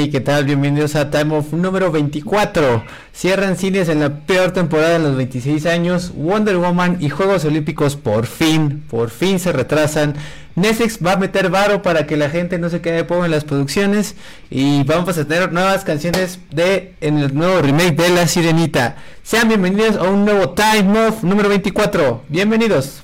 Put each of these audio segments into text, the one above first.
Hey, ¿qué tal? Bienvenidos a Time of número 24. Cierran cines en la peor temporada en los 26 años. Wonder Woman y Juegos Olímpicos por fin, por fin se retrasan. Netflix va a meter varo para que la gente no se quede pobre en las producciones. Y vamos a tener nuevas canciones de en el nuevo remake de La Sirenita. Sean bienvenidos a un nuevo Time of número 24. Bienvenidos.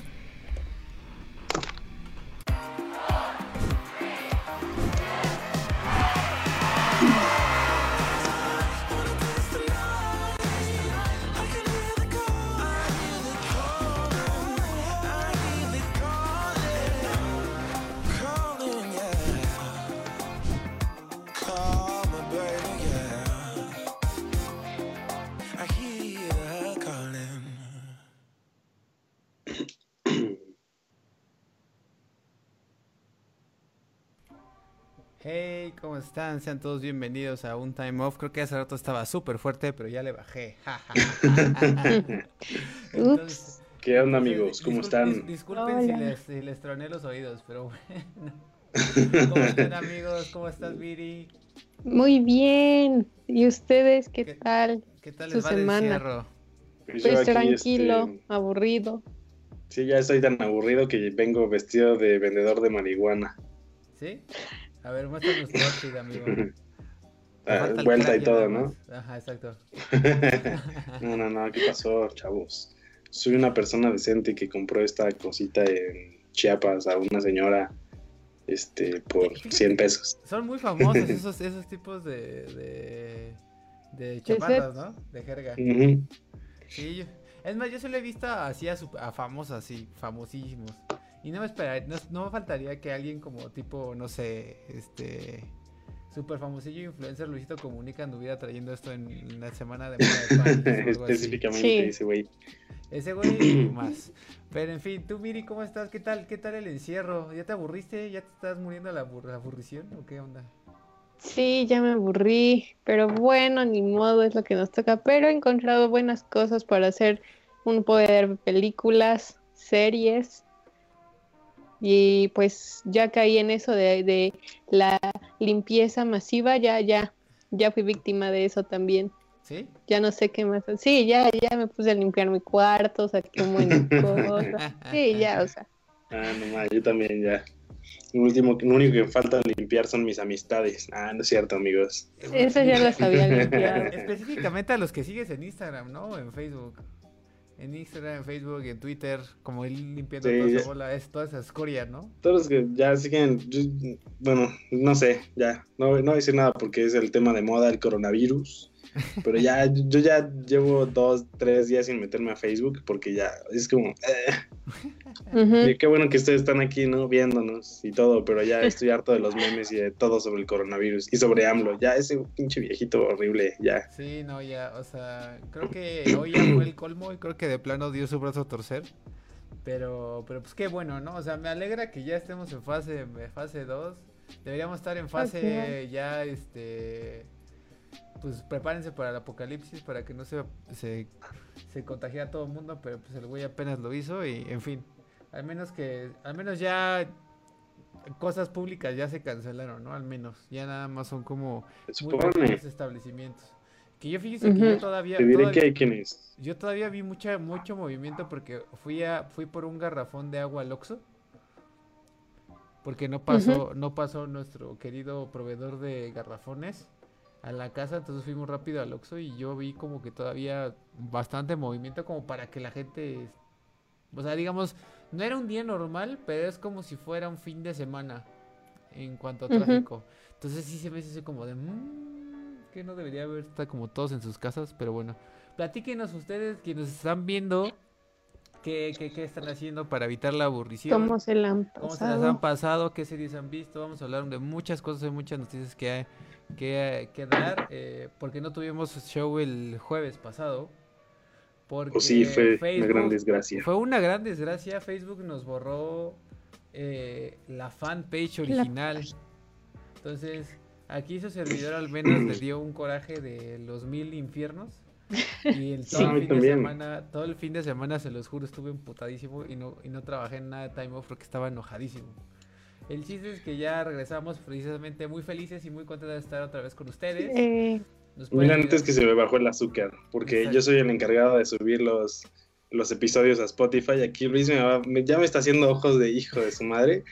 ¿Cómo están? Sean todos bienvenidos a un Time Off. Creo que hace rato estaba súper fuerte, pero ya le bajé. Entonces, ¿Qué onda, amigos? ¿Cómo están? disculpen si les, si les, troné los oídos, pero bueno. ¿Cómo están, amigos? ¿Cómo estás, Viri? Muy bien. ¿Y ustedes qué, tal? ¿Qué tal Su semana? Pues, pues tranquilo, este, aburrido. Sí, ya estoy tan aburrido que vengo vestido de vendedor de marihuana. ¿Sí? A ver, muéstranos tu outfit, amigo. Ah, vuelta y todo, ¿no? Ajá, exacto. no, no, no, ¿qué pasó, chavos? Soy una persona decente que compró esta cosita en Chiapas a una señora este por 100 pesos. Son muy famosos esos, esos tipos de, de, de chapadas, ¿no? De jerga. Sí, es más, yo se lo he visto así a, a famosos, así, famosísimos. Y no me esperaría, no, me faltaría que alguien como tipo, no sé, este super famosillo influencer Luisito Comunica anduviera trayendo esto en la semana de de Específicamente ese güey. Ese güey más. Pero en fin, tú Miri, ¿cómo estás? ¿Qué tal? ¿Qué tal el encierro? ¿Ya te aburriste? ¿Ya te estás muriendo la, la aburrición o qué onda? Sí, ya me aburrí, pero bueno, ni modo, es lo que nos toca. Pero he encontrado buenas cosas para hacer un poder de películas, series y pues ya caí en eso de, la limpieza masiva, ya, ya, ya fui víctima de eso también. ¿Sí? Ya no sé qué más. Sí, ya, ya me puse a limpiar mi cuarto, saqué un buen cosas. Sí, ya, o sea. Ah, no yo también ya. Lo, último, lo único que falta limpiar son mis amistades. Ah, no es cierto, amigos. Eso ya lo sabía limpiar. Específicamente a los que sigues en Instagram, ¿no? En Facebook en Instagram, en Facebook en Twitter, como él limpiando toda esa bola, es toda esa escoria, ¿no? Todos los que ya siguen, bueno, no sé, ya, no, no voy a decir nada porque es el tema de moda, el coronavirus. Pero ya, yo ya llevo dos, tres días sin meterme a Facebook porque ya es como. Eh. Qué bueno que ustedes están aquí, ¿no? Viéndonos y todo, pero ya estoy harto de los memes y de todo sobre el coronavirus y sobre AMLO. Ya ese pinche viejito horrible, ya. Sí, no, ya, o sea, creo que hoy ya fue el colmo y creo que de plano dio su brazo a torcer. Pero, pero pues qué bueno, ¿no? O sea, me alegra que ya estemos en fase, fase 2. Deberíamos estar en fase ya, este pues prepárense para el apocalipsis para que no se, se, se contagie a todo el mundo, pero pues el güey apenas lo hizo y en fin, al menos que, al menos ya cosas públicas ya se cancelaron, ¿no? Al menos, ya nada más son como muy establecimientos. Que yo fíjese que yo todavía, yo todavía vi mucha, mucho movimiento porque fui a, fui por un garrafón de agua al Oxxo. Porque no pasó, no pasó nuestro querido proveedor de garrafones a la casa, entonces fuimos rápido al Oxxo y yo vi como que todavía bastante movimiento como para que la gente, o sea, digamos, no era un día normal, pero es como si fuera un fin de semana en cuanto a tráfico. Entonces sí se me hace como de, mmm, que no debería haber, está como todos en sus casas, pero bueno, platíquenos ustedes quienes están viendo. ¿Qué, qué, qué están haciendo para evitar la aburrición? ¿Cómo se la han pasado? ¿Cómo se las han pasado? ¿Qué series han visto? Vamos a hablar de muchas cosas, de muchas noticias que hay que, que dar, eh, porque no tuvimos show el jueves pasado. Porque pues sí, fue una gran desgracia. Fue una gran desgracia. Facebook nos borró eh, la fanpage original. Entonces, aquí su servidor al menos le dio un coraje de los mil infiernos. Y el, todo, el fin de semana, todo el fin de semana, se los juro, estuve emputadísimo y no, y no trabajé en nada de time off porque estaba enojadísimo. El chiste es que ya regresamos precisamente muy felices y muy contentos de estar otra vez con ustedes. Eh, Mira, antes que se me bajó el azúcar, porque Exacto. yo soy el encargado de subir los, los episodios a Spotify. Aquí Luis me va- me- ya me está haciendo ojos de hijo de su madre,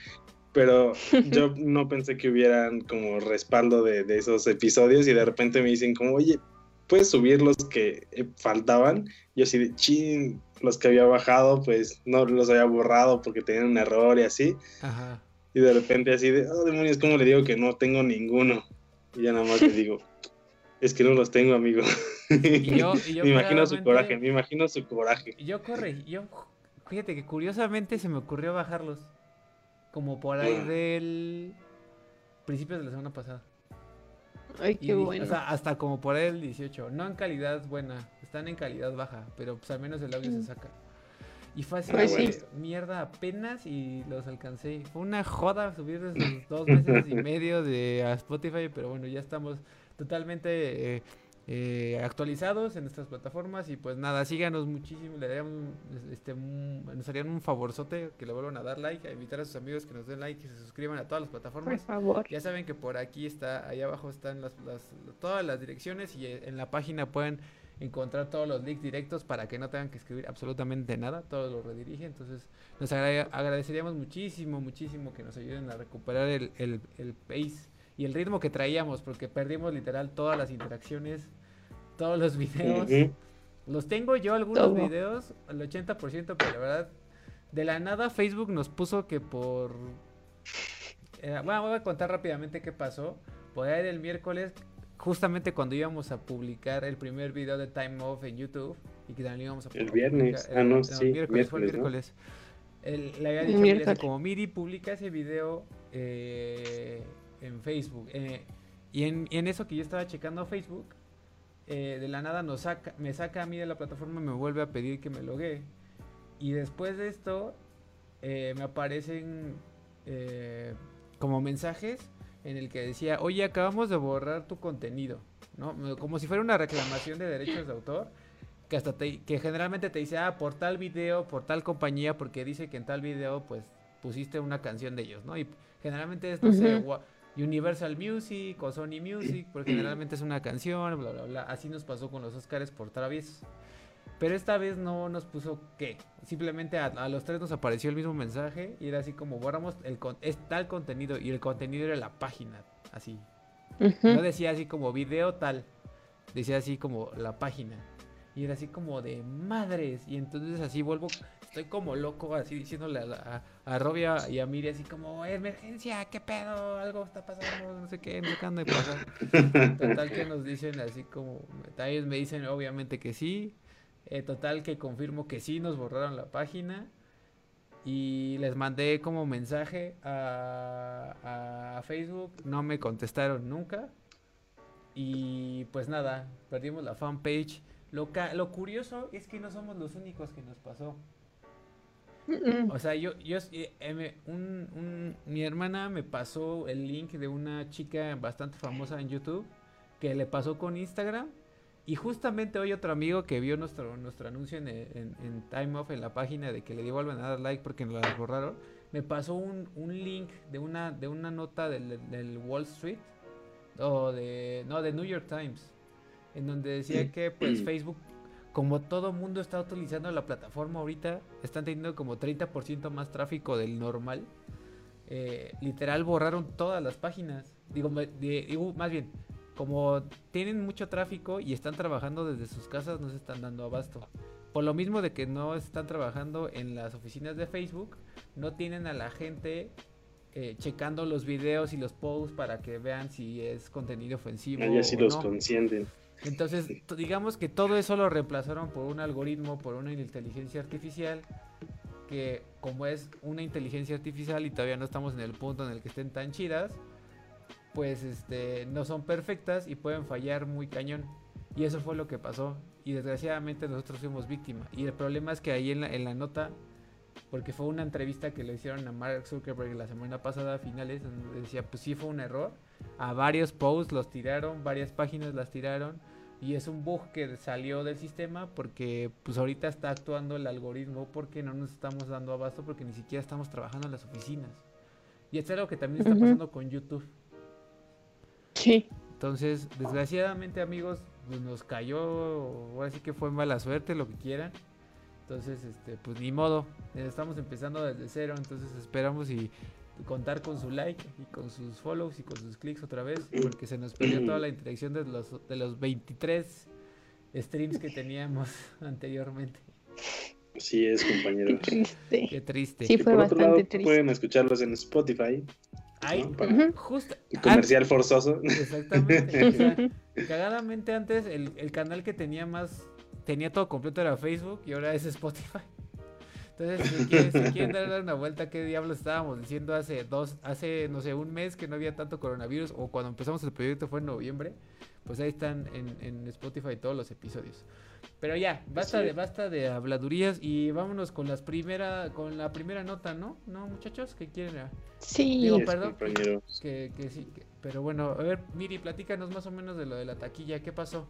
pero yo no pensé que hubieran como respaldo de, de esos episodios y de repente me dicen como, oye, ¿puedes subir los que eh, faltaban? Yo así de, chin, los que había bajado, pues no los había borrado porque tenían un error y así. Ajá. Y de repente así de, oh demonios, ¿cómo le digo que no tengo ninguno? Y ya nada más le digo, es que no los tengo, amigo. Y yo, y yo me imagino su coraje, me imagino su coraje. Yo corre, yo fíjate que curiosamente se me ocurrió bajarlos como por ahí Ah. del principios de la semana pasada. Ay, qué bueno. O sea, hasta como por ahí el 18, no en calidad buena, están en calidad baja, pero pues al menos el audio se Mm. saca. Y fue así sí. mierda apenas y los alcancé. Fue una joda subir esos dos meses y medio de a Spotify, pero bueno, ya estamos totalmente eh, eh, actualizados en nuestras plataformas y pues nada, síganos muchísimo, le darían, este, un- nos harían un favorzote que le vuelvan a dar like, a invitar a sus amigos que nos den like y se suscriban a todas las Por plataformas. favor. Ya saben que por aquí está, ahí abajo están las, las- todas las direcciones y en la página pueden encontrar todos los links directos para que no tengan que escribir absolutamente nada, todo lo redirige. Entonces, nos agrade- agradeceríamos muchísimo, muchísimo que nos ayuden a recuperar el, el, el pace y el ritmo que traíamos, porque perdimos literal todas las interacciones, todos los videos. Ujú. Los tengo yo algunos videos, al 80%, pero la verdad, de la nada Facebook nos puso que por... eh, bueno, voy a contar rápidamente qué pasó. Por ahí del miércoles, justamente cuando íbamos a publicar el primer video de Time Off en YouTube, y que también íbamos a El pu- viernes. publicar- Ah, no, el sí, miércoles, fue el miércoles. El- le había El dicho miércoles. como Miri publica ese video eh, en Facebook. eh, y, en, y en eso que yo estaba checando Facebook, eh, de la nada nos saca, me saca a mí de la plataforma y me vuelve a pedir que me loguee. Y después de esto, eh, me aparecen eh, como mensajes en el que decía, oye, acabamos de borrar tu contenido, ¿no? Como si fuera una reclamación de derechos de autor, que hasta te- que generalmente te dice, ah, por tal video, por tal compañía, porque dice que en tal video, pues, pusiste una canción de ellos, ¿no? Y generalmente es, no sé, Universal Music o Sony Music, porque generalmente es una canción, bla, bla, bla. Así nos pasó con los Oscars por Travis. Pero esta vez no nos puso qué. Simplemente a, a los tres nos apareció el mismo mensaje y era así como borramos el con- es tal contenido y el contenido era la página, así. No decía así como video tal, decía así como la página. Y era así como de madres. Y entonces así vuelvo, estoy como loco así diciéndole a, a, a Robia y a Miri así como, emergencia, qué pedo, algo está pasando, no sé qué, no sé qué anda de pasar. Total que nos dicen así como, ellos me dicen obviamente que sí. Eh, total que confirmo que sí nos borraron la página. Y les mandé como mensaje a, a Facebook. No me contestaron nunca. Y pues nada, perdimos la fanpage. Lo, ca- lo curioso es que no somos los únicos que nos pasó. O sea, yo, yo eh, eh, un- un- mi hermana me pasó el link de una chica bastante famosa en YouTube que le pasó con Instagram. Y justamente hoy otro amigo que vio nuestro, nuestro anuncio en, en- en Time Off en la página de que le devuelvan a dar like porque nos la borraron, me pasó un, un link de una, de una nota del, del Wall Street o de, no, de New York Times, en donde decía que pues Facebook como todo mundo está utilizando la plataforma ahorita, están teniendo como 30% más tráfico del normal. eh, literal borraron todas las páginas. Digo, me- de- digo, más bien, como tienen mucho tráfico y están trabajando desde sus casas, no se están dando abasto. Por lo mismo de que no están trabajando en las oficinas de Facebook, no tienen a la gente eh, checando los videos y los posts para que vean si es contenido ofensivo. Ahí así o los no. consienten. Entonces, digamos que todo eso lo reemplazaron por un algoritmo, por una inteligencia artificial, que como es una inteligencia artificial y todavía no estamos en el punto en el que estén tan chidas, pues este no son perfectas y pueden fallar muy cañón. Y eso fue lo que pasó. Y desgraciadamente nosotros fuimos víctimas. Y el problema es que ahí en la, en la nota, porque fue una entrevista que le hicieron a Mark Zuckerberg la semana pasada a finales, donde decía, pues sí fue un error. A varios posts los tiraron, varias páginas las tiraron. Y es un bug que salió del sistema porque pues ahorita está actuando el algoritmo porque no nos estamos dando abasto porque ni siquiera estamos trabajando en las oficinas. Y esto es algo que también está pasando con YouTube. Sí. Entonces, desgraciadamente, amigos, pues nos cayó, ahora sí que fue mala suerte, lo que quieran. Entonces, este, pues ni modo, estamos empezando desde cero, entonces esperamos y contar con su like y con sus follows y con sus clics otra vez, porque se nos perdió toda la interacción de los, de los 23 streams que teníamos anteriormente. Así es, compañeros. Qué triste. Qué triste. Sí, fue por otro bastante lado, triste. pueden escucharlos en Spotify. Para- justo. Comercial forzoso. exactamente. o sea, cagadamente antes el, el canal que tenía más, tenía todo completo era Facebook y ahora es Spotify. Entonces, si quieren, si quieren dar una vuelta, ¿qué diablos estábamos diciendo hace dos, hace, no sé, un mes que no había tanto coronavirus o cuando empezamos el proyecto fue en noviembre? Pues ahí están en, en Spotify todos los episodios. Pero ya, basta de, basta de habladurías y vámonos con las primera, con la primera nota, ¿no? ¿No, muchachos? ¿Qué quieren? ah? Sí. Digo, Así es, perdón. compañeros. Que, que sí, que- pero bueno, a ver, Miri, platícanos más o menos de lo de la taquilla, ¿qué pasó?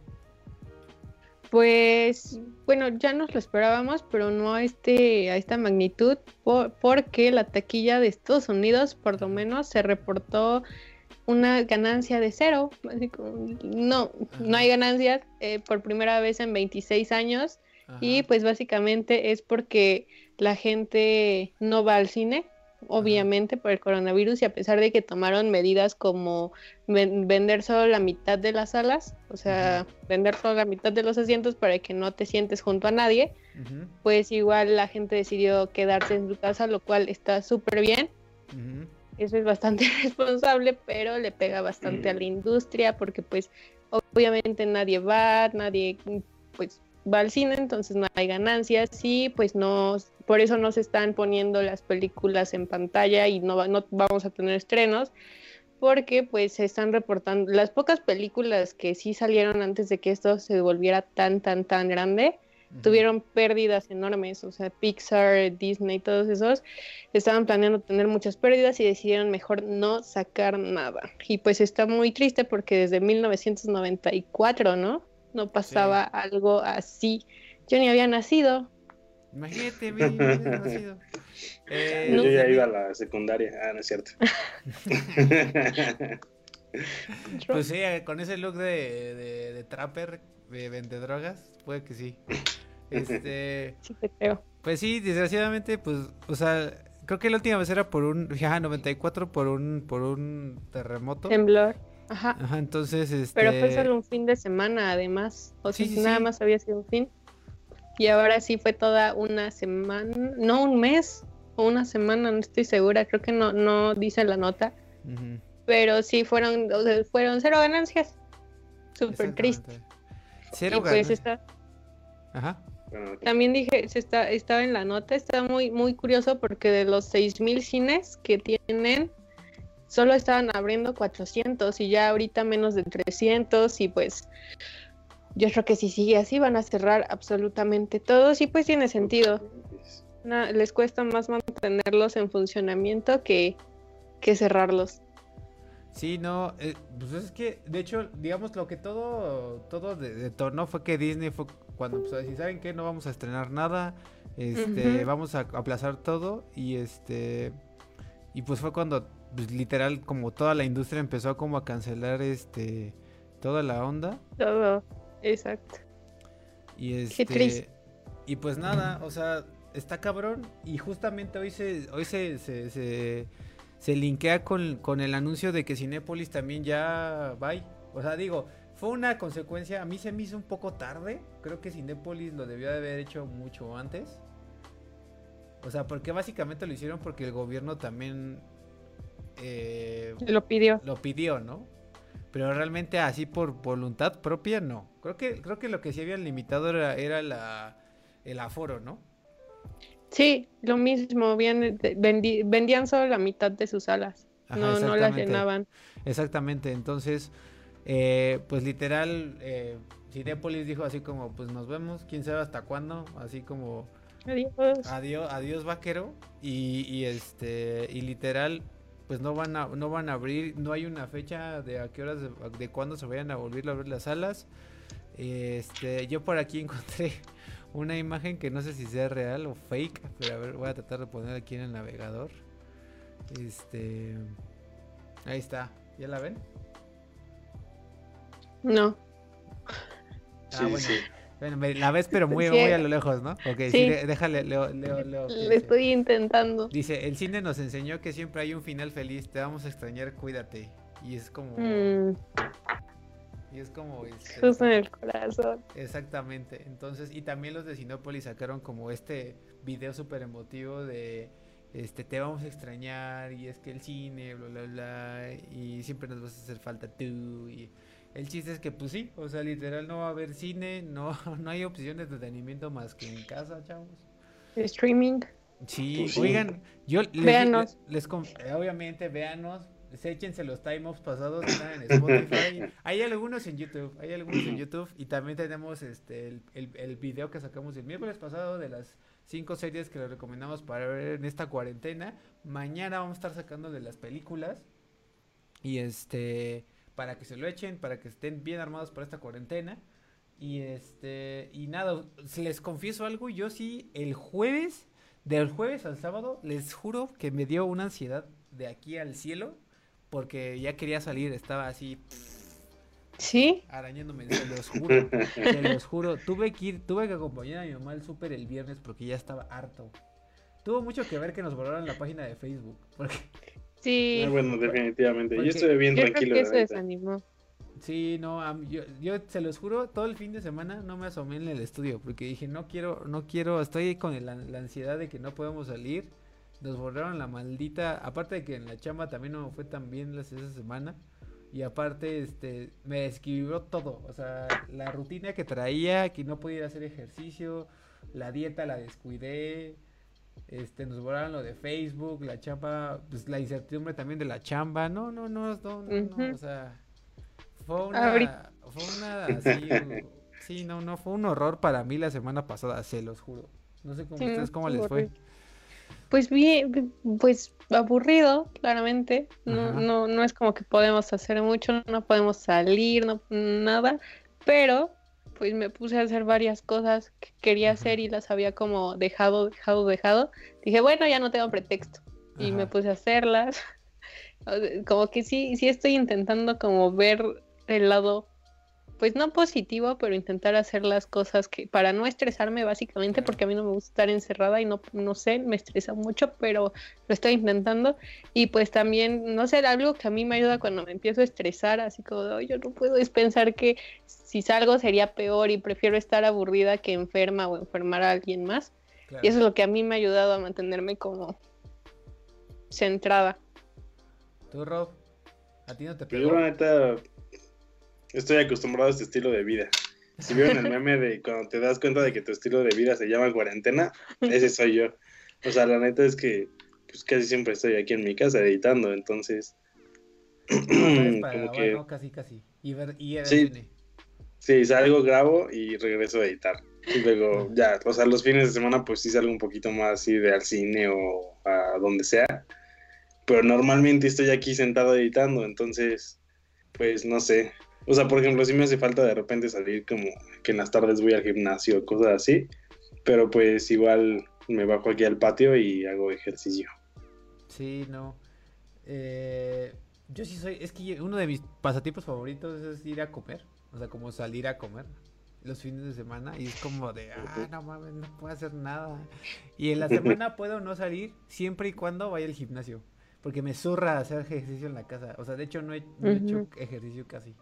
Pues bueno, ya nos lo esperábamos, pero no a este a esta magnitud, por- porque la taquilla de Estados Unidos, por lo menos, se reportó una ganancia de cero. no, no hay ganancias eh, por primera vez en 26 años. Y pues básicamente es porque la gente no va al cine, obviamente por el coronavirus y a pesar de que tomaron medidas como ven- vender solo la mitad de las salas, o sea, vender solo la mitad de los asientos para que no te sientes junto a nadie, pues igual la gente decidió quedarse en su casa, lo cual está súper bien. Eso es bastante responsable, pero le pega bastante a la industria porque pues obviamente nadie va, nadie pues va al cine, entonces no hay ganancias y pues no, por eso no se están poniendo las películas en pantalla y no, no vamos a tener estrenos porque pues se están reportando las pocas películas que sí salieron antes de que esto se volviera tan tan tan grande Tuvieron pérdidas enormes, o sea, Pixar, Disney, todos esos estaban planeando tener muchas pérdidas y decidieron mejor no sacar nada. Y pues está muy triste porque desde 1994, ¿no? No pasaba algo así. Yo ni había nacido. Imagínate, nacido. Eh, No Yo ya iba a la secundaria. Ah, no es cierto. Pues sí, eh, con ese look de, de, de trapper, de vendedrogas, puede que sí. Este, Sí te creo. pues sí, desgraciadamente, pues, o sea, creo que la última vez era por un, ajá, 94 por un, por un terremoto. Temblor. Ajá. Ajá, entonces, este... Pero fue solo un fin de semana, además. O sea, Sí, sí, nada sí. más había sido un fin. Y ahora sí fue toda una semana, no un mes o una semana, no estoy segura. Creo que no, no dice la nota. Pero sí fueron, o sea, fueron cero ganancias. Súper triste. Cero Y pues ganas. está, Ajá. Bueno, también dije, se está, estaba en la nota, está muy, muy curioso porque de los 6.000 cines que tienen, solo estaban abriendo 400 y ya ahorita menos de 300 y pues yo creo que si sigue así van a cerrar absolutamente todos y pues tiene sentido. Les cuesta más mantenerlos en funcionamiento que, que cerrarlos. Sí, no, eh, pues es que, de hecho, digamos, lo que todo, todo de- detonó fue que Disney fue cuando empezó a decir, ¿saben qué? No vamos a estrenar nada, este, vamos a aplazar todo, y este, y pues fue cuando, pues, literal, como toda la industria empezó como a cancelar, este, toda la onda, Todo, exacto. y este, triste. y pues nada, o sea, está cabrón, y justamente hoy se, hoy se, se, se, se linkea con, con el anuncio de que Cinépolis también ya va. O sea, digo, fue una consecuencia, a mí se me hizo un poco tarde, creo que Cinépolis lo debió de haber hecho mucho antes. O sea, porque básicamente lo hicieron porque el gobierno también eh, Lo pidió. lo pidió, ¿no? Pero realmente así por voluntad propia, no. Creo que, creo que lo que sí habían limitado era, era la, el aforo, ¿no? Sí, lo mismo, bien, vendi- vendían solo la mitad de sus alas. Ajá, no, no las llenaban. Exactamente, entonces, eh, pues literal, eh, Cinépolis dijo así como, pues nos vemos, quién sabe hasta cuándo, así como, Adiós. adiós, adiós vaquero, y, y este, y literal, pues no van a, no van a abrir, no hay una fecha de a qué horas, de, de cuándo se vayan a volver a abrir las salas. Este, yo por aquí encontré una imagen que no sé si sea real o fake, pero a ver, voy a tratar de poner aquí en el navegador. Este. Ahí está. ¿Ya la ven? No. Ah, Sí, bueno. sí. Bueno, me- la ves, pero muy, muy a lo lejos, ¿no? Ok, sí, Sí. le- déjale, leo, leo, leo. Le dice. estoy intentando. Dice, el cine nos enseñó que siempre hay un final feliz, te vamos a extrañar, cuídate. Y es como... Mm, Y es como... este, justo en el corazón. Exactamente. Entonces, y también los de Sinópolis sacaron como este video súper emotivo de... Este, te vamos a extrañar y es que el cine, bla, bla, bla, y siempre nos vas a hacer falta tú. Y el chiste es que, pues sí, o sea, literal no va a haber cine, no, no hay opciones de entretenimiento más que en casa, chavos. Streaming. Sí, Pues sí. oigan, yo les, Véanos. les- les obviamente véanos, échense los time ups pasados, están en Spotify. hay algunos en YouTube, hay algunos en YouTube y también tenemos este el, el, video que sacamos el miércoles pasado de las cinco series que les recomendamos para ver en esta cuarentena. Mañana vamos a estar sacando de las películas y este para que se lo echen, para que estén bien armados para esta cuarentena. Y este, y nada, les confieso algo, yo sí el jueves, del jueves al sábado, les juro que me dio una ansiedad de aquí al cielo, porque ya quería salir, estaba así Sí. arañándome, se los juro, se los juro. Tuve que ir, tuve que acompañar a mi mamá al súper el viernes porque ya estaba harto. Tuvo mucho que ver que nos borraron la página de Facebook, porque Sí. Ah, bueno, definitivamente. Porque Yo estuve bien Yo creo tranquilo. que la eso neta. desanimó. Sí, no, am- yo, yo se los juro, todo el fin de semana no me asomé en el estudio porque dije, no quiero, no quiero, estoy con el- la, la ansiedad de que no podemos salir. Nos borraron la maldita, aparte de que en la chamba también no me fue tan bien las, esa semana. Y aparte, este, me describió todo, o sea, la rutina que traía, que no podía hacer ejercicio, la dieta la descuidé, este, nos borraron lo de Facebook, la chamba, pues la incertidumbre también de la chamba, no, no, no, no, no, no, o sea, fue una, fue una así, sí, no, no, fue un horror para mí la semana pasada, se los juro. No sé cómo Sí, ustedes, cómo les fue. horrible. Pues bien, pues aburrido, claramente. No, no, no es como que podemos hacer mucho, no podemos salir, no nada. Pero, pues me puse a hacer varias cosas que quería hacer y las había como dejado, dejado, dejado. Dije, bueno, ya no tengo pretexto. Y me puse a hacerlas. Como que sí, sí estoy intentando como ver el lado, pues no positivo, pero intentar hacer las cosas que para no estresarme básicamente, porque a mí no me gusta estar encerrada y no, no sé, me estresa mucho, pero lo estoy intentando. Y pues también, no sé, algo que a mí me ayuda cuando me empiezo a estresar, así como, de, "Ay, yo no puedo, es pensar que si salgo sería peor y prefiero estar aburrida que enferma o enfermar a alguien más. Claro. Y eso es lo que a mí me ha ayudado a mantenerme como centrada. ¿Tú, Rob? ¿A ti no te pegó? yo, la neta, estoy acostumbrado a este estilo de vida. Si vieron el meme de cuando te das cuenta de que tu estilo de vida se llama cuarentena, ese soy yo. O sea, la neta es que pues casi siempre estoy aquí en mi casa editando, entonces para como que ¿no? Casi, casi. Y ver, y Sí. sí, salgo, grabo y regreso a editar. Y luego ya, o sea, los fines de semana pues sí salgo un poquito más así de al cine o a donde sea. Pero normalmente estoy aquí sentado editando, entonces pues no sé. O sea, por ejemplo, sí me hace falta de repente salir como que en las tardes voy al gimnasio o cosas así. Pero pues igual me bajo aquí al patio y hago ejercicio. Sí, no. Eh, yo sí soy, es que yo- uno de mis pasatiempos favoritos es ir a comer, o sea, como salir a comer los fines de semana y es como de, ah, no mames, no puedo hacer nada. Y en la semana puedo no salir siempre y cuando vaya al gimnasio, porque me zurra hacer ejercicio en la casa. O sea, de hecho no he, no he hecho ejercicio casi.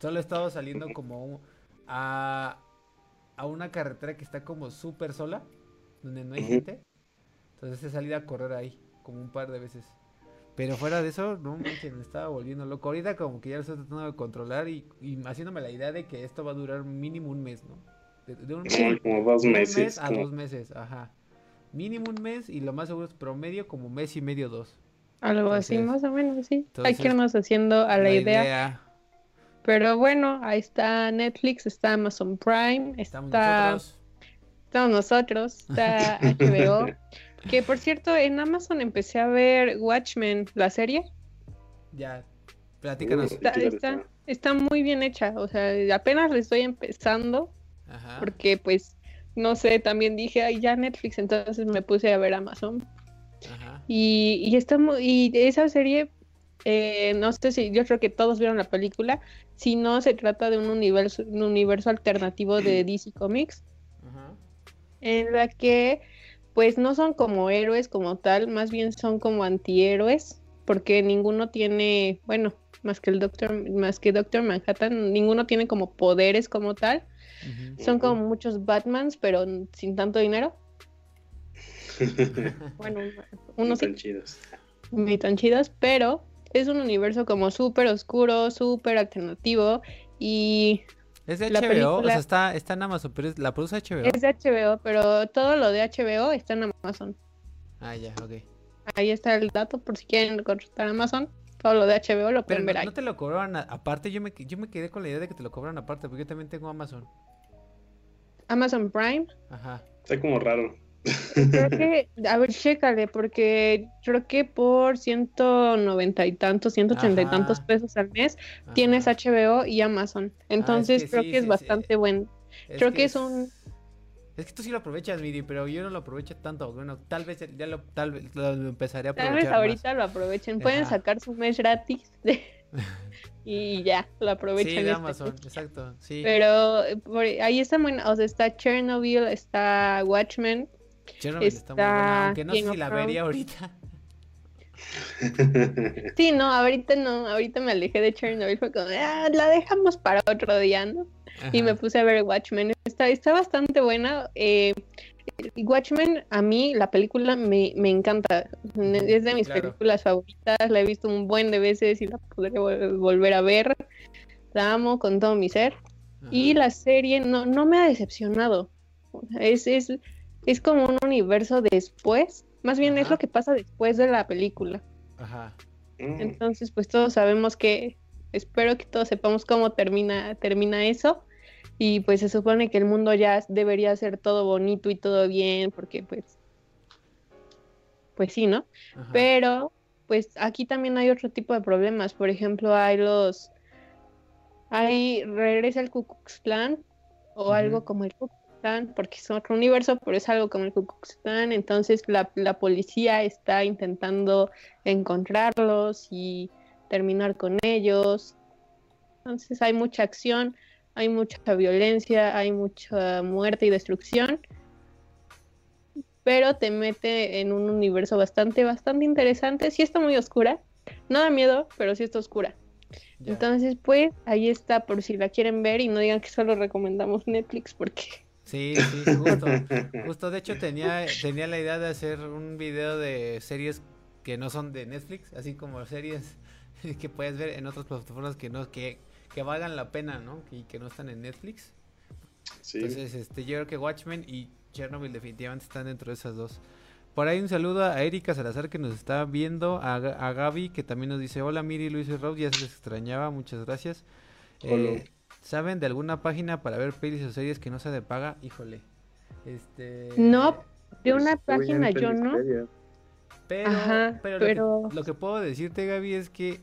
Solo he estado saliendo como un- a, a una carretera que está como súper sola, donde no hay gente. Entonces he salido a correr ahí, como un par de veces. Pero fuera de eso, no manches, me estaba volviendo loco. Ahorita como que ya lo estoy tratando de controlar y, y haciéndome la idea de que esto va a durar mínimo un mes, ¿no? De, de un, Como, como dos de un meses. mes a como- dos meses, ajá. Mínimo un mes y lo más seguro es promedio como mes y medio, dos. Algo así, más o menos, sí. Hay entonces, que irnos haciendo a la, idea. Pero bueno, ahí está Netflix, está Amazon Prime, Estamos está, nosotros. estamos nosotros, está HBO. que por cierto, en Amazon empecé a ver Watchmen, la serie. Ya, platícanos. Está, ¿qué tal está, muy bien hecha, o sea, apenas le estoy empezando, Ajá. porque pues, no sé, también dije, ay, ya Netflix, entonces me puse a ver Amazon. Ajá. Y, y, está y esa serie, eh, no sé si, yo creo que todos vieron la película, si no se trata de un universo, un universo alternativo de DC Comics, en la que pues no son como héroes como tal, más bien son como antihéroes, porque ninguno tiene, bueno, más que el Doctor, más que Doctor Manhattan, ninguno tiene como poderes como tal. Son como muchos Batmans, pero sin tanto dinero. Bueno, unos sí, Están chidos. ni tan chidos, pero es un universo como súper oscuro, súper alternativo y Es de La HBO, o sea, está, está en Amazon, pero es- la produce HBO. es de HBO, pero todo lo de HBO está en Amazon. Ah, ya, ok. Ahí está el dato por si quieren contratar Amazon. Todo lo de HBO lo Pero pueden no, ver ahí. no te lo cobraban a- aparte, yo me, yo me quedé con la idea de que te lo cobran aparte, porque yo también tengo Amazon. Amazon Prime. Ajá. Está como raro. Creo que, a ver, chécale, porque creo que por 190 y tantos, 180 y Ajá. tantos pesos al mes tienes. HBO y Amazon. Entonces que creo sí, que es sí, sí. bastante buen. creo que es un- Es que tú sí lo aprovechas, Miri, pero yo no lo aprovecho tanto. Bueno, tal vez ya lo, tal vez lo empezaré a Tal aprovechar vez más. ahorita lo aprovechen. Pueden Ajá. sacar su mes gratis y ya, lo aprovechan. Sí, de este Amazon, exacto, sí. Pero eh, por- ahí está muy, o sea, está Chernobyl, está Watchmen. Chernobyl está muy buena, está aunque no sé si of la Thrones. vería ahorita. Sí, no, ahorita no, ahorita me alejé de Chernobyl, fue como, ah, la dejamos para otro día, ¿no? Y me puse a ver Watchmen. Está, está bastante buena. Eh, Watchmen, a mí la película me, me encanta. Es de mis Claro. películas favoritas. La he visto un buen de veces y la podré vol- volver a ver. La amo con todo mi ser. Y la serie no, no me ha decepcionado. Es, es, es como un universo después. Más bien es lo que pasa después de la película. Ajá. Mm, Entonces, pues todos sabemos que, espero que todos sepamos cómo termina, termina eso. Y pues se supone que el mundo ya debería ser todo bonito y todo bien, porque pues, pues sí, ¿no? Ajá. Pero, pues aquí también hay otro tipo de problemas. Por ejemplo, hay los, hay, regresa el Ku Klux Klan o algo como el Ku Porque es otro universo, pero es algo como el Ku Klux Klan. Entonces la, la policía está intentando encontrarlos y terminar con ellos. Entonces hay mucha acción, hay mucha violencia, hay mucha muerte y destrucción. Pero te mete en un universo bastante, bastante interesante. Sí está muy oscura. No da miedo, pero sí está oscura. Entonces, pues, ahí está por si la quieren ver y no digan que solo recomendamos Netflix porque Sí, sí, justo. Justo, de hecho tenía, tenía la idea de hacer un video de series que no son de Netflix, así como series que puedes ver en otras plataformas que no, que, que valgan la pena, ¿no? Y que no están en Netflix. Sí. Entonces, este, yo creo que Watchmen y Chernobyl definitivamente están dentro de esas dos. Por ahí un saludo a Erika Salazar que nos está viendo, a, Ga- a Gaby que también nos dice, hola Miri, Luis y Rob, ya se les extrañaba, muchas gracias. Hola. Eh, ¿Saben de alguna página para ver pelis o series que no sea de paga? Híjole. Este... No, de una página yo no. Pero, Ajá, pero, lo que- pero- Lo, que, puedo decirte, Gaby, es que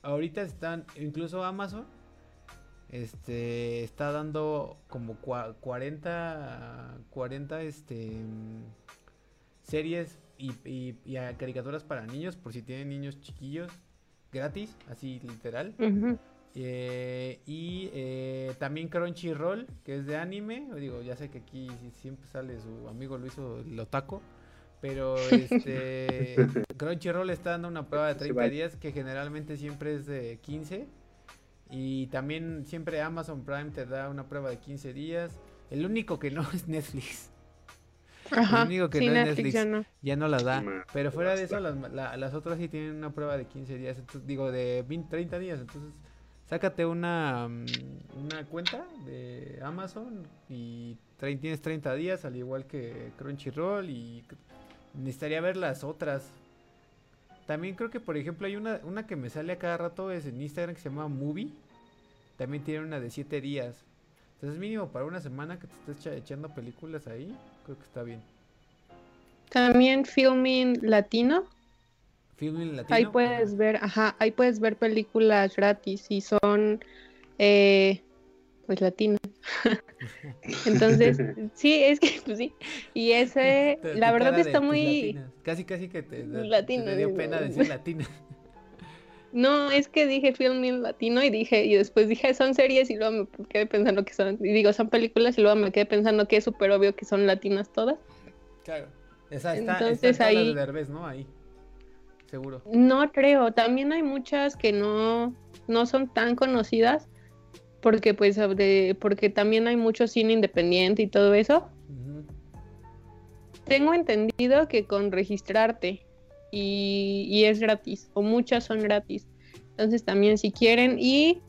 ahorita están, incluso Amazon, este, está dando como cua- 40, 40, este, series y, y- caricaturas para niños, por si tienen niños chiquillos, gratis, así literal. Ujú. Eh, y eh, también Crunchyroll, que es de anime. Digo, ya sé que aquí siempre sale su amigo Luis o el otaco. Pero este Crunchyroll está dando una prueba de Sí, 30 vaya. días que generalmente siempre es de 15. Y también siempre Amazon Prime te da una prueba de 15 días. El único que no es Netflix. Ajá. único que sí, no es Netflix Netflix. ya no. Ya no la da. Pero fuera de eso, las, la- las otras sí tienen una prueba de 15 días. entonces- digo, de 20, 30 días. Entonces, sácate una, mm, una cuenta de Amazon y tienes 30 días, al igual que Crunchyroll. Y necesitaría ver las otras. También creo que, por ejemplo, hay una, una que me sale a cada rato es en Instagram que se llama Movie. También tiene una de 7 días. Entonces, mínimo para una semana que te estés echa- echando películas ahí, creo que está bien. También Filming Latino. Filming latino. Ahí puedes ver, ajá, ahí puedes ver películas gratis y son, eh, pues latinas. Entonces, sí, es que, pues sí. Y ese, la verdad de, está pues, muy... latinas. Casi, casi que te, te dio pena decir latina. No, es que dije film latino y dije, y después dije, son series y luego me quedé pensando que son, y digo, son películas y luego me quedé pensando que es súper obvio que son latinas todas. Claro. Esa está, Entonces, está ahí- de Derbez, ¿no? Ahí. Seguro. No creo, también hay muchas que no, no son tan conocidas porque pues de- porque también hay mucho cine independiente y todo eso. Tengo entendido que con registrarte y, y es gratis, o muchas son gratis. Entonces también si quieren y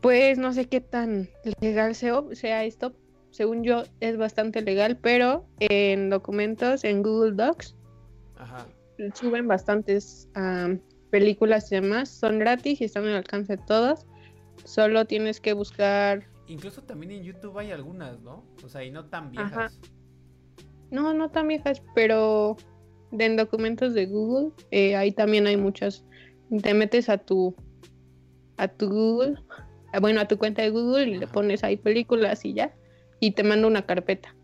pues no sé qué tan legal sea, sea esto. Según yo es bastante legal, pero en documentos, en Google Docs, Ajá. Suben bastantes am, películas y demás. Son gratis y están al alcance de todos. Solo tienes que buscar... Incluso también en YouTube hay algunas, ¿no? O sea, y no tan viejas. No, no tan viejas, pero de- en documentos de Google, eh, ahí también hay muchas. Te metes a tu a tu Google, ah, bueno, a tu cuenta de Google y le pones ahí películas y ya, y te manda una carpeta.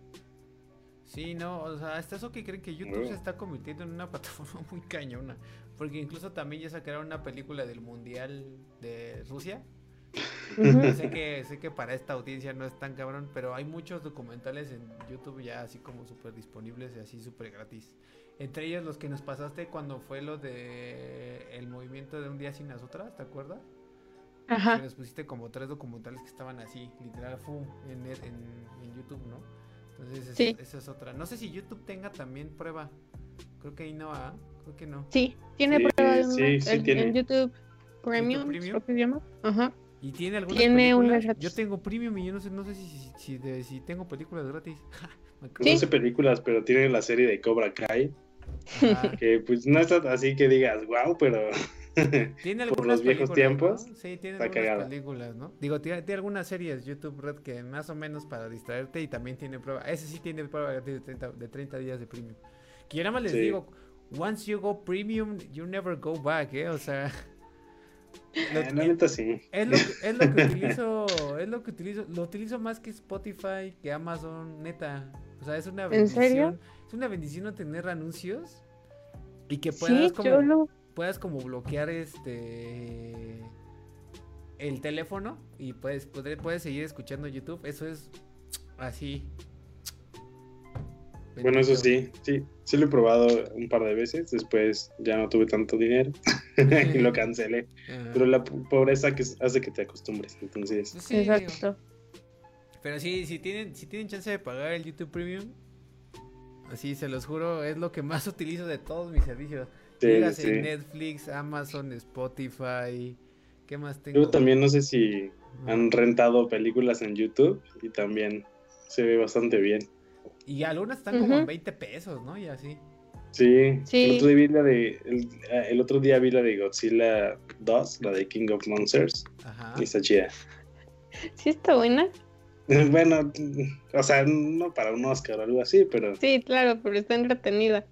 Sí, no, o sea, hasta eso que creen que YouTube se está convirtiendo en una plataforma muy cañona. Porque incluso también ya sacaron una película del Mundial de Rusia. Sé que sé que para esta audiencia no es tan cabrón, pero hay muchos documentales en YouTube ya así como súper disponibles y así súper gratis. Entre ellos los que nos pasaste cuando fue lo de el movimiento de un día sin nosotras, ¿te acuerdas? Que Ajá. nos pusiste como tres documentales que estaban así, literal, fu, en, net- en, en YouTube, ¿no? Entonces es- Sí. esa es otra. No sé si YouTube tenga también prueba. Creo que ahí no, ¿ah? Creo que no. Sí, tiene Sí, prueba de sí, sí el- tiene. en YouTube Premium, Premium? creo que se llama. Ajá. ¿Y tiene alguna Tiene. Yo tengo premium y yo no sé, no sé si, si, si de- si tengo películas gratis. No sé películas, pero tiene la serie de Cobra Kai, Ajá. que pues no está así que digas, wow, pero Tiene Por algunas los viejos películas, ¿no? tiempos, Sí, tiene está algunas cagada. películas, ¿no? Digo, tiene, tiene algunas series YouTube Red que más o menos para distraerte y también tiene prueba. Ese sí tiene prueba de 30, de 30 días de premium. Que yo nada más les Sí. digo, once you go premium, you never go back, ¿eh? O sea... lo- eh, neta sí. es lo, que, es lo que utilizo, es lo que utilizo, lo utilizo más que Spotify, que Amazon, neta. O sea, es una ¿En bendición. serio? Es una bendición no tener anuncios y que Sí, puedas como yo lo... puedas como bloquear este el teléfono y puedes puedes seguir escuchando YouTube. Eso es así. Bueno, eso sí, sí, sí lo he probado un par de veces, después ya no tuve tanto dinero y lo cancelé. Ajá. Pero la po- pobreza que hace que te acostumbres, entonces... Pues sí, Exacto. Pero sí, si tienen, si tienen chance de pagar el YouTube Premium, así se los juro, es lo que más utilizo de todos mis servicios. Sí, sí. Netflix, Amazon, Spotify. ¿Qué más tengo? Yo también no sé si han rentado películas en YouTube y también se ve bastante bien. Y algunas están como en Ujú. 20 pesos, ¿no? Y así. Sí, Sí. El, otro día vi la de, el, eh, el otro día vi la de Godzilla 2, la de King of Monsters, Ajá. y está chida. Sí está buena. Bueno, o sea, no para un Oscar o algo así, pero Sí, claro, pero está entretenida.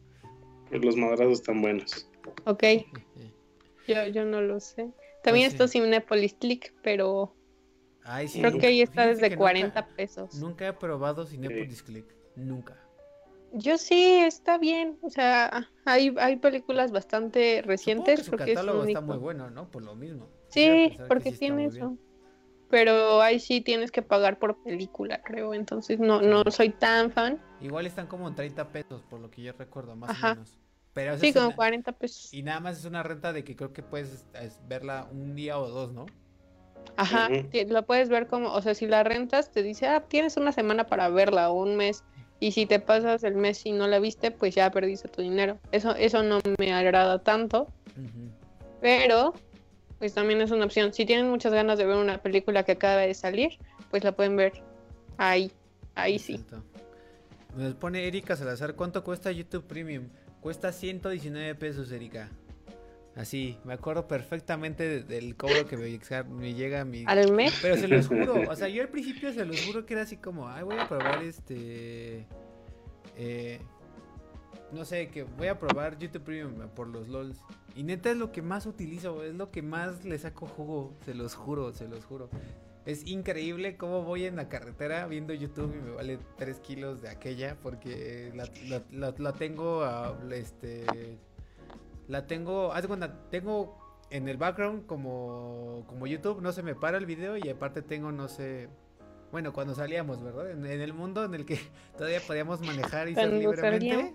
Los madrazos están buenos. Ok, yo, yo no lo sé. También Pues está sí. Cinepolis Click, pero Ay, sí. creo que ahí está Fíjense desde que 40 Nunca, pesos. nunca he probado Cinepolis Click. Nunca. Yo sí, está bien. O sea, hay, hay películas bastante Supongo recientes. que su creo que es catálogo está muy bueno, ¿no? Por lo mismo. Sí, porque sí tiene eso. Pero ahí sí tienes que pagar por película, creo. Entonces no, no soy tan fan. Igual están como en 30 pesos, por lo que yo recuerdo, más Ajá. o menos. Pero eso Sí, es como una- 40 pesos. Y nada más es una renta de que creo que puedes es, verla un día o dos, ¿no? Ajá, ti- lo puedes ver como, o sea, si la rentas, te dice, ah, tienes una semana para verla o un mes. Y si te pasas el mes y no la viste, pues ya perdiste tu dinero. Eso, eso no me agrada tanto, pero pues también es una opción. Si tienen muchas ganas de ver una película que acaba de salir, pues la pueden ver ahí, ahí sí. Nos pone Erika Salazar, ¿cuánto cuesta YouTube Premium? Cuesta 119 pesos, Erika. Así, me acuerdo perfectamente de- del cobro que me llega a mi... Al mes, Pero se los juro, o sea, yo al principio se los juro que era así como, ay, voy a probar este... eh, no sé, que voy a probar YouTube Premium por los LOLs. Y neta es lo que más utilizo, es lo que más le saco jugo, se los juro, se los juro. Es increíble cómo voy en la carretera viendo YouTube y me vale 3 kilos de aquella porque la, la- la- la tengo, este, la tengo, haz de cuenta, tengo en el background como, como YouTube, no se me para el video y aparte tengo, no sé, bueno, cuando salíamos, ¿verdad? En, en el mundo en el que todavía podíamos manejar y ser libremente. salíamos.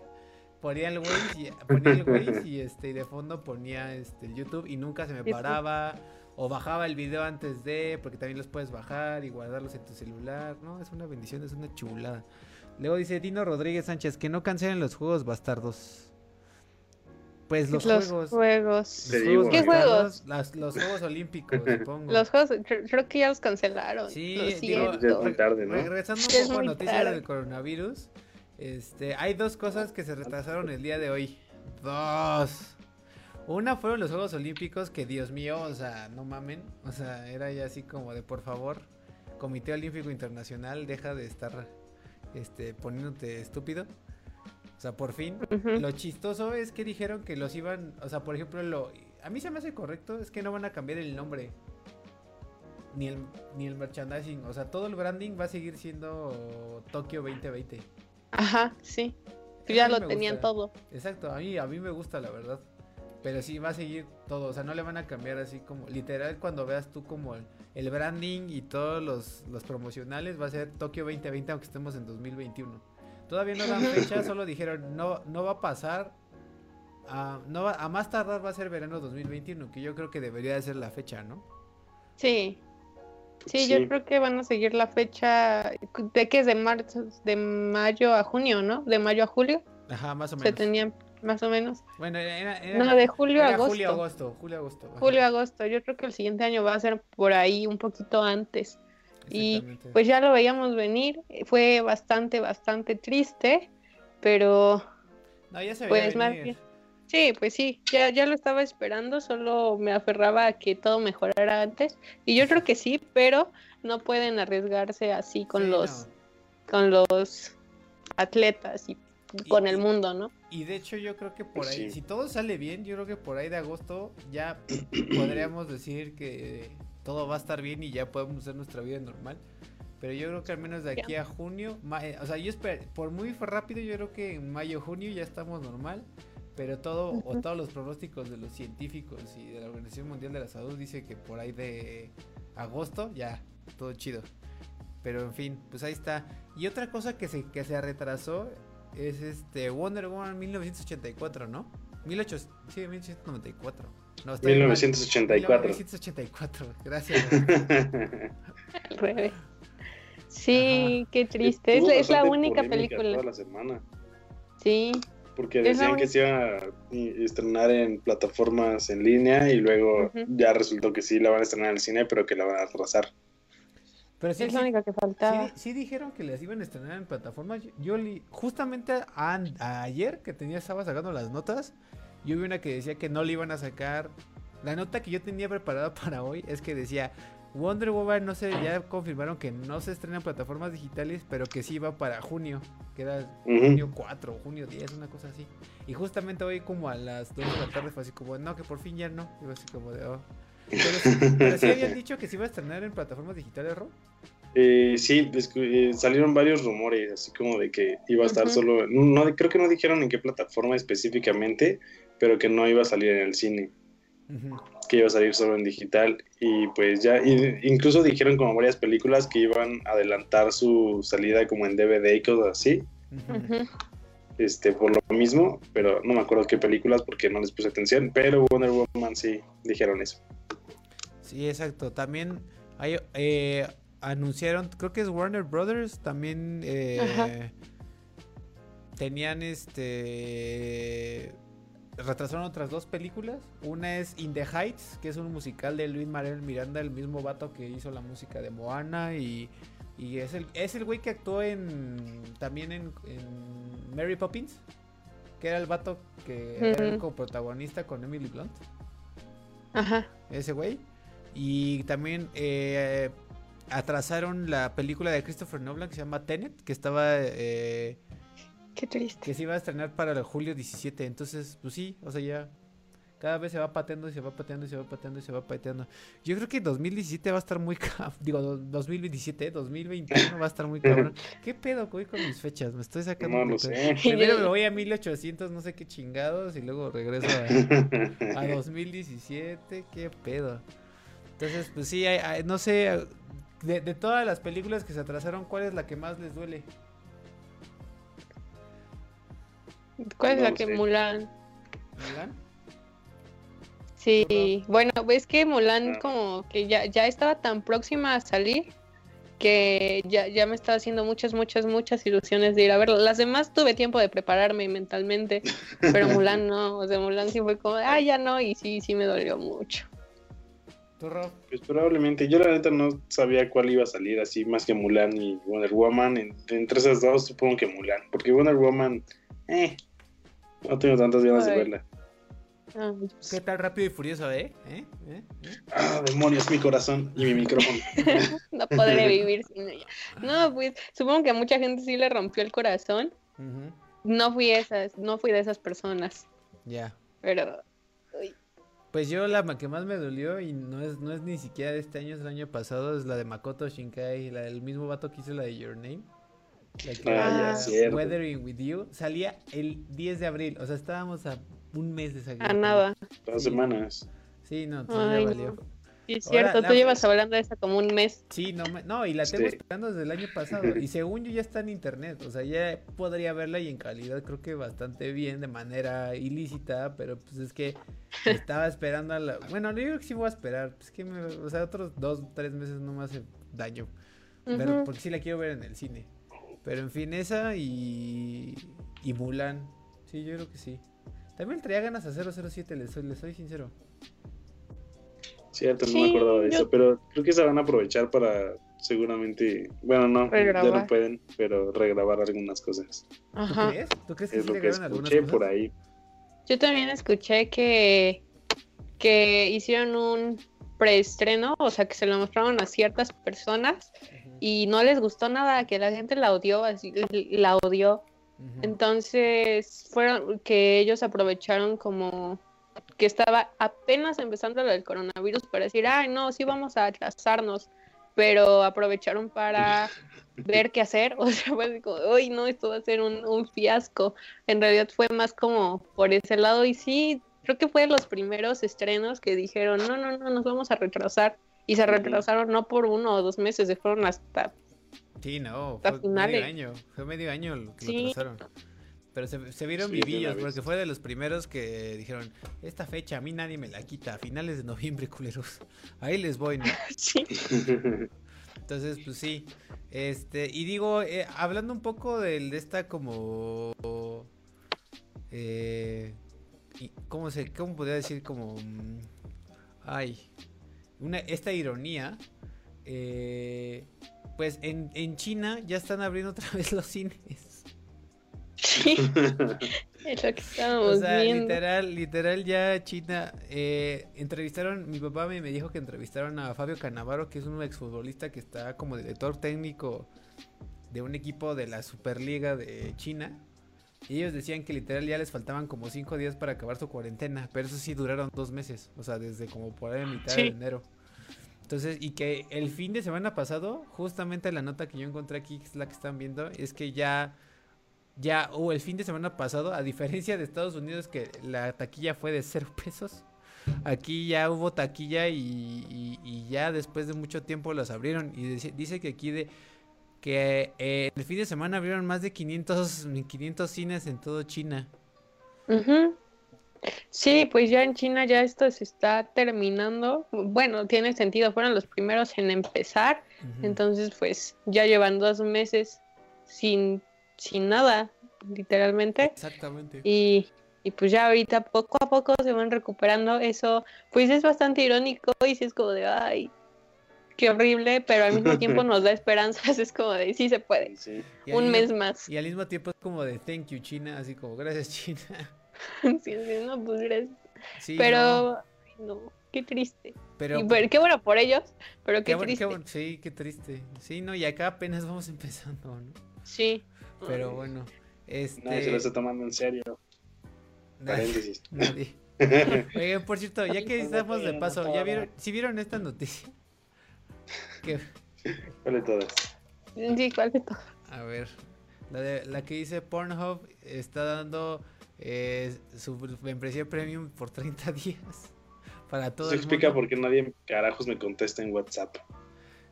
Ponía el Waze y, ponía el Waze y, este, y de fondo ponía este, el YouTube y nunca se me paraba. O bajaba el video antes de, porque también los puedes bajar y guardarlos en tu celular. No, es una bendición, es una chulada. Luego dice Dino Rodríguez Sánchez, que no cancelen los juegos bastardos. Pues los, juegos. juegos. Los digo, ¿Qué bastardos, las- los Juegos Olímpicos, supongo. Los juegos, creo, que ya los cancelaron. Sí, lo digo. Ya es muy tarde, ¿no? Regresando un poco a noticias tarde. del coronavirus, este, hay dos cosas que se retrasaron el día de hoy. Dos. Una fueron los Juegos Olímpicos, que Dios mío, o sea, no mamen. O sea, era ya así como de por favor, Comité Olímpico Internacional, deja de estar este, poniéndote estúpido. O sea, por fin. Lo chistoso es que dijeron que los iban, o sea, por ejemplo, lo a mí se me hace correcto, es que no van a cambiar el nombre. Ni el, ni el merchandising, o sea, todo el branding va a seguir siendo Tokio 2020. Ajá, sí. Ya lo tenían gusta. todo. Exacto, a mí, a mí me gusta la verdad. Pero sí va a seguir todo, o sea, no le van a cambiar así como, literal cuando veas tú como el, el branding y todos los, los promocionales va a ser Tokio 2020 aunque estemos en 2021. Todavía no dan fecha, solo dijeron no, no va a pasar, a, no va- a más tardar va a ser verano 2021, que yo creo que debería de ser la fecha, ¿no? Sí. Sí, Sí. yo creo que van a seguir la fecha de que es de marzo, de mayo a junio, ¿no? De mayo a julio. Ajá, más o Se menos. tenían más o menos. Bueno, era, No, de julio a agosto. julio, agosto, julio, agosto. ajá. Julio, agosto. Yo creo que el siguiente año va a ser por ahí un poquito antes. Y pues ya lo veíamos venir. Fue bastante, bastante triste. Pero no, ya se veía pues más bien. Sí, pues sí, ya, ya lo estaba esperando, solo me aferraba a que todo mejorara antes. Y yo creo que sí, pero no pueden arriesgarse así con Sí, los no. con los atletas y Y- con el mundo, ¿no? Y de hecho yo creo que por ahí, Sí. si todo sale bien, yo creo que por ahí de agosto ya podríamos decir que todo va a estar bien y ya podemos hacer nuestra vida normal. Pero yo creo que al menos de aquí a junio, eh, o sea, yo espero, por muy rápido, yo creo que en mayo, junio ya estamos normal. Pero todo, o todos los pronósticos de los científicos y de la Organización Mundial de la Salud dice que por ahí de agosto ya, todo chido. Pero en fin, pues ahí está. Y otra cosa que se, que se retrasó es este Wonder Woman 1984, ¿no? 18, sí, 1894. No, estoy mal. 1984. 1984, gracias. Al revés. Sí, qué triste. Es, la única película. Toda la semana. Sí, Porque decían que se iba a i- estrenar en plataformas en línea y luego ya resultó que sí la van a estrenar en el cine, pero que la van a atrasar. Pero sí, es la sí- única que sí, faltaba. sí dijeron que las iban a estrenar en plataformas. Yo- Yo li- justamente a- a ayer que tenía estaba sacando las notas, yo vi una que decía que no le iban a sacar. La nota que yo tenía preparada para hoy es que decía Wonder Woman no sé, ya confirmaron que no se estrena en plataformas digitales, pero que sí va para junio, que era Ujú. junio 4, junio 10, una cosa así. Y justamente hoy como a las 2 de la tarde fue así como, no, que por fin ya no. Y fue así como de, oh. Pero, sí- pero sí habían dicho que se iba a estrenar en plataformas digitales, ¿Ro? Eh, sí, eh, salieron varios rumores, así como de que iba a estar solo, no, creo que no dijeron en qué plataforma específicamente, pero que no iba a salir en el cine, que iba a salir solo en digital y pues ya, y- incluso dijeron como varias películas que iban a adelantar su salida como en DVD y cosas así, este, por lo mismo, pero no me acuerdo qué películas porque no les puse atención, pero Wonder Woman sí dijeron eso. Sí, exacto. También hay, eh, anunciaron, creo que es Warner Brothers, también eh, tenían este... Retrasaron otras dos películas. Una es In the Heights, que es un musical de Luis Manuel Miranda, el mismo vato que hizo la música de Moana y, y es el es el güey que actuó en también en, en Mary Poppins, que era el vato que era el coprotagonista con Emily Blunt Ajá. ese güey. Y también eh, atrasaron la película de Christopher Nolan que se llama Tenet, que estaba eh, Qué triste. que se iba a estrenar para el julio 17. Entonces, pues sí, o sea, ya Cada vez se va pateando y se va pateando y se va pateando y se va pateando. Yo creo que 2017 va a estar muy cabrón. Digo, 2027, 2021 va a estar muy cabrón. ¿Qué pedo voy con mis fechas? Me estoy sacando. No, no sé. Primero me voy a 1800, no sé qué chingados, y luego regreso a, a 2017. ¿Qué pedo? Entonces, pues sí, hay, hay, no sé. De, de todas las películas que se atrasaron, ¿cuál es la que más les duele? ¿Cuál es No la que sé. Mulan? ¿Mulan? Sí, bueno, ves que Mulan Ah. como que ya, ya estaba tan próxima a salir que ya, ya me estaba haciendo muchas, muchas, muchas ilusiones de ir a verla. Las demás tuve tiempo de prepararme mentalmente, pero Mulan no, o sea, Mulan sí fue como, ah, ya no, y sí, sí me dolió mucho. ¿Tú, Rob? Pues probablemente. Yo la neta no sabía cuál iba a salir así más que Mulan y Wonder Woman. En- entre esas dos supongo que Mulan. Porque Wonder Woman, eh, no tengo tantas ganas de verla. Ah, ¿Qué tal rápido y furioso, eh? ¿Eh? ¿Eh? ¿Eh? Ah, demonios, mi corazón y mi micrófono. no podré vivir sin ella. No, pues supongo que a mucha gente sí le rompió el corazón. No fui esas, no fui de esas personas, Ya. pero Pues yo la que más me dolió y no es, no es ni siquiera de este año, es del año pasado, es la de Makoto Shinkai, la del mismo vato que hizo la de Your Name. La que Ah, era. Weathering with You. Salía el 10 de abril, o sea, estábamos a un mes de salir. a nada. Dos Sí. semanas. Sí, no, entonces Ay, ya no. Sí, es Ahora, cierto, la- tú llevas hablando de esa como un mes. Sí, no, me- no, y la tengo Sí. esperando desde el año pasado. Y según yo ya está en internet. O sea, ya podría verla y en calidad creo que bastante bien, de manera ilícita. Pero pues es que estaba esperando a la. Bueno, yo creo que sí voy a esperar. Pues que me... O sea, otros dos, tres meses no me hace daño. Pero- porque sí la quiero ver en el cine. Pero en fin, esa y. Y Mulan. Sí, yo creo que sí. También traía ganas a 007, les soy, les soy sincero. Cierto, no me acordaba de yo- eso. Pero creo que se van a aprovechar para seguramente. Bueno, no, ya no pueden, pero regrabar algunas cosas. ¿Tú Ajá. crees? ¿Tú crees que Es sí lo que escuché cosas? por ahí. Yo también escuché que, que hicieron un preestreno, o sea, que se lo mostraron a ciertas personas y no les gustó nada, que la gente la odió, así, la odió. Entonces, fueron que ellos aprovecharon como que estaba apenas empezando lo del coronavirus para decir, ay, no, sí vamos a atrasarnos, pero aprovecharon para ver qué hacer, o sea, fue así como, uy, no, esto va a ser un, un fiasco. En realidad fue más como por ese lado y sí, creo que fue de los primeros estrenos que dijeron, no, no, no, nos vamos a retrasar. Y se retrasaron no por uno o dos meses, se fueron hasta Sí, no, Hasta fue finales. medio año, fue medio año lo que Sí. lo atrasaron. Pero se, se vieron Sí, vivillos porque fue de los primeros que dijeron, esta fecha a mí nadie me la quita, a finales de noviembre, culeros. Ahí les voy, ¿no? sí. Entonces, pues sí. Este, y digo, eh, hablando un poco del- de, esta como... Eh, y- ¿Cómo se, cómo podría decir? Como... mm, Ay, una, esta ironía. eh, pues en, en China ya están abriendo otra vez los cines. Sí, es lo que O estábamos sea, viendo. literal, literal ya China eh, entrevistaron, mi papá me, me dijo que entrevistaron a Fabio Canavaro, que es un exfutbolista que está como director técnico de un equipo de la Superliga de China. Y ellos decían que literal ya les faltaban como cinco días para acabar su cuarentena, pero eso sí duraron dos meses, o sea, desde como por ahí mitad de enero. Entonces, y que el fin de semana pasado, justamente la nota que yo encontré aquí, que es la que están viendo, es que ya ya, o el fin de semana pasado, a diferencia de Estados Unidos que la taquilla fue de cero pesos, aquí ya hubo taquilla y, y- y ya después de mucho tiempo las abrieron. Y dice, dice que aquí de que eh, el fin de semana abrieron más de 500, 500 cines en todo China. Ujú. Sí, pues ya en China ya esto se está terminando. Bueno, tiene sentido, fueron los primeros en empezar. Entonces, pues ya llevan dos meses sin, sin nada, literalmente. Exactamente. Y, y pues ya ahorita poco a poco se van recuperando. Eso, pues es bastante irónico y sí es como de, ay, qué horrible, pero al mismo tiempo nos da esperanzas. Es como de, sí se puede. Sí. Y al Un mismo- mes más. Y al mismo tiempo es como de thank you China, así como gracias China. Sí, sí, no, pues gracias. Sí, Pero, no, qué triste. pero, Y qué bueno por ellos, pero qué, qué bueno- qué triste. bueno, sí, qué triste. Sí, no, y acá apenas vamos empezando, ¿no? Sí. Pero bueno, este... Nadie se lo está tomando en serio. nadie- Paréntesis. nadie. Oigan, por cierto, ya que estamos de paso, ¿ya vieron, si vieron esta noticia? ¿Qué? ¿Cuál de todas? Sí, ¿cuál de todas? A ver, la, de, la que dice Pornhub está dando eh, su membresía premium por 30 días para todo Eso el explica mundo. por qué nadie carajos me contesta en WhatsApp.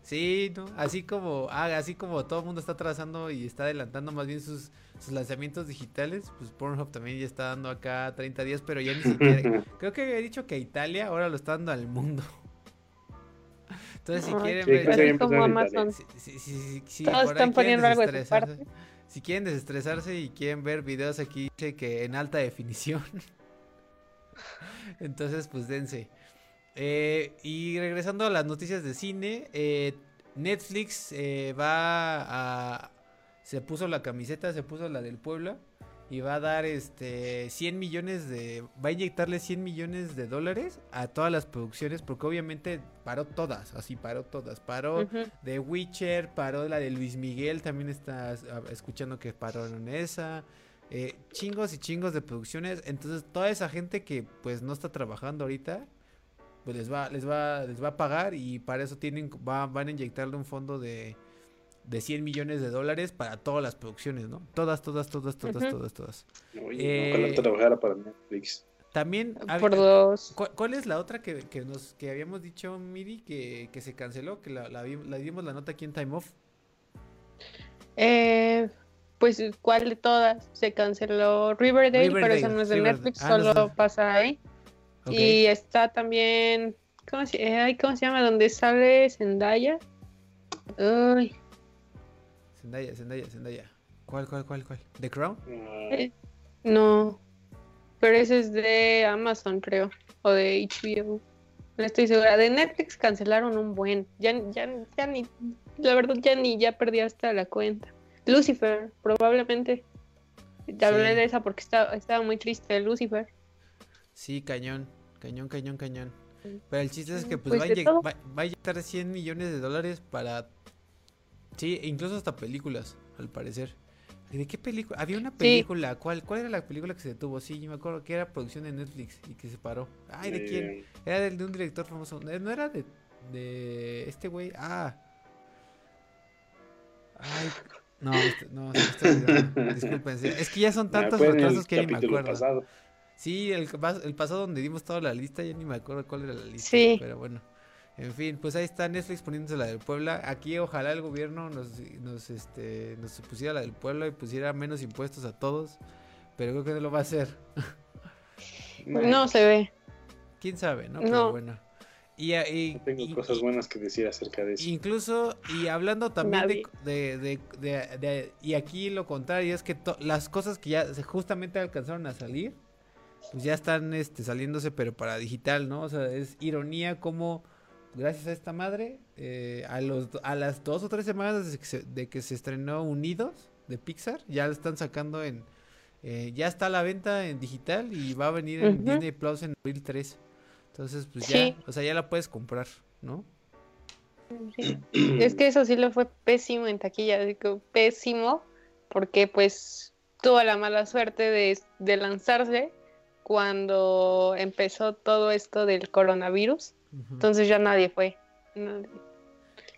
Sí, ¿no? Así como, ah, así como todo el mundo está atrasando y está adelantando más bien sus, sus lanzamientos digitales, pues Pornhub también ya está dando acá 30 días, pero ya ni siquiera. creo que había dicho que Italia ahora lo está dando al mundo. Entonces, si quieren Sí, ver. así como Amazon. Todos están quieren poniendo algo de su parte. Si quieren desestresarse y quieren ver videos aquí, dice que en alta definición. Entonces, pues dense. Eh, y regresando a las noticias de cine, eh, Netflix eh, va a... Se puso la camiseta, se puso la del Puebla y va a dar este 100 millones de... Va a inyectarle 100 millones de dólares a todas las producciones porque obviamente paró todas, así paró todas. Paró Ujú. de Witcher, paró la de Luis Miguel, también estás ah, escuchando que pararon esa. eh, chingos y chingos de producciones. Entonces, toda esa gente que pues no está trabajando ahorita, pues les va, les va, les va a pagar y para eso tienen, va- van a inyectarle un fondo de, de 100 millones de dólares para todas las producciones, ¿no? Todas, todas, todas, todas, Ujú. todas, todas. Oye, Eh, ojalá trabajara para Netflix. También, hab- Por dos. ¿Cuál, cuál es la otra que, que nos que habíamos dicho, Miri, que, que se canceló? Que la, la, la dimos la nota aquí en Time Off. Eh, pues, ¿cuál de todas? Se canceló Riverdale, pero Riverdale, eso no es de Riverdale. Netflix, Ah, no solo de- pasa ahí. Y está también, ¿cómo se, eh, ay, ¿cómo se llama? Donde sale Zendaya. Uy, Zendaya, Zendaya, Zendaya. ¿Cuál, cuál, cuál, cuál? ¿The Crown? Eh, no. Pero ese es de Amazon, creo. O de HBO. No estoy segura. De Netflix cancelaron un buen. Ya, ya, ya ni, la verdad ya ni, ya perdí hasta la cuenta. Lucifer, probablemente. Te hablé Sí. de esa porque estaba, estaba muy triste Lucifer. Sí, cañón. Cañón, cañón, cañón. Sí. Pero el chiste es que pues, Pues va, a va- va a inyectar 100 millones de dólares para... Sí, incluso hasta películas, al parecer. ¿Y ¿De qué película? Había una película. ¿Cuál, ¿Cuál era la película que se detuvo? Sí, yo me acuerdo que era producción de Netflix y que se paró. Ay, ¿de quién? eh, Era del- de un director famoso. Eh, No era de, de este güey. Ah. Ay. No, este- no, me está olvidando. Disculpen. Es que ya son tantos retrasos que ni me acuerdo. pasado. Sí, el, pas- el pasado donde dimos toda la lista, ya ni me acuerdo cuál era la lista. Sí. Pero bueno. En fin, pues ahí está Netflix poniéndose la del Puebla. Aquí ojalá el gobierno nos, nos, este, nos pusiera la del Puebla y pusiera menos impuestos a todos. Pero creo que no lo va a hacer. No se ve. ¿Quién sabe, no? Pero No. bueno. Y, a- y- No tengo y- cosas buenas que decir acerca de eso. Incluso, y hablando también de, de, de- de- de- Y aquí lo contrario, es que to- las cosas que ya se- justamente alcanzaron a salir, pues ya están este, saliéndose, pero para digital, ¿no? O sea, es ironía como, gracias a esta madre, eh, a, los, a las dos o tres semanas de que, se, de que se estrenó Unidos de Pixar, ya lo están sacando en... eh, ya está a la venta en digital y va a venir en Ujú. Disney Plus en abril 3. Entonces, pues Sí. ya, o sea, ya la puedes comprar, ¿no? Sí. Es que eso sí le fue pésimo en taquilla, digo, pésimo, porque pues tuvo la mala suerte de, de lanzarse cuando empezó todo esto del coronavirus, entonces ya nadie fue. Nadie.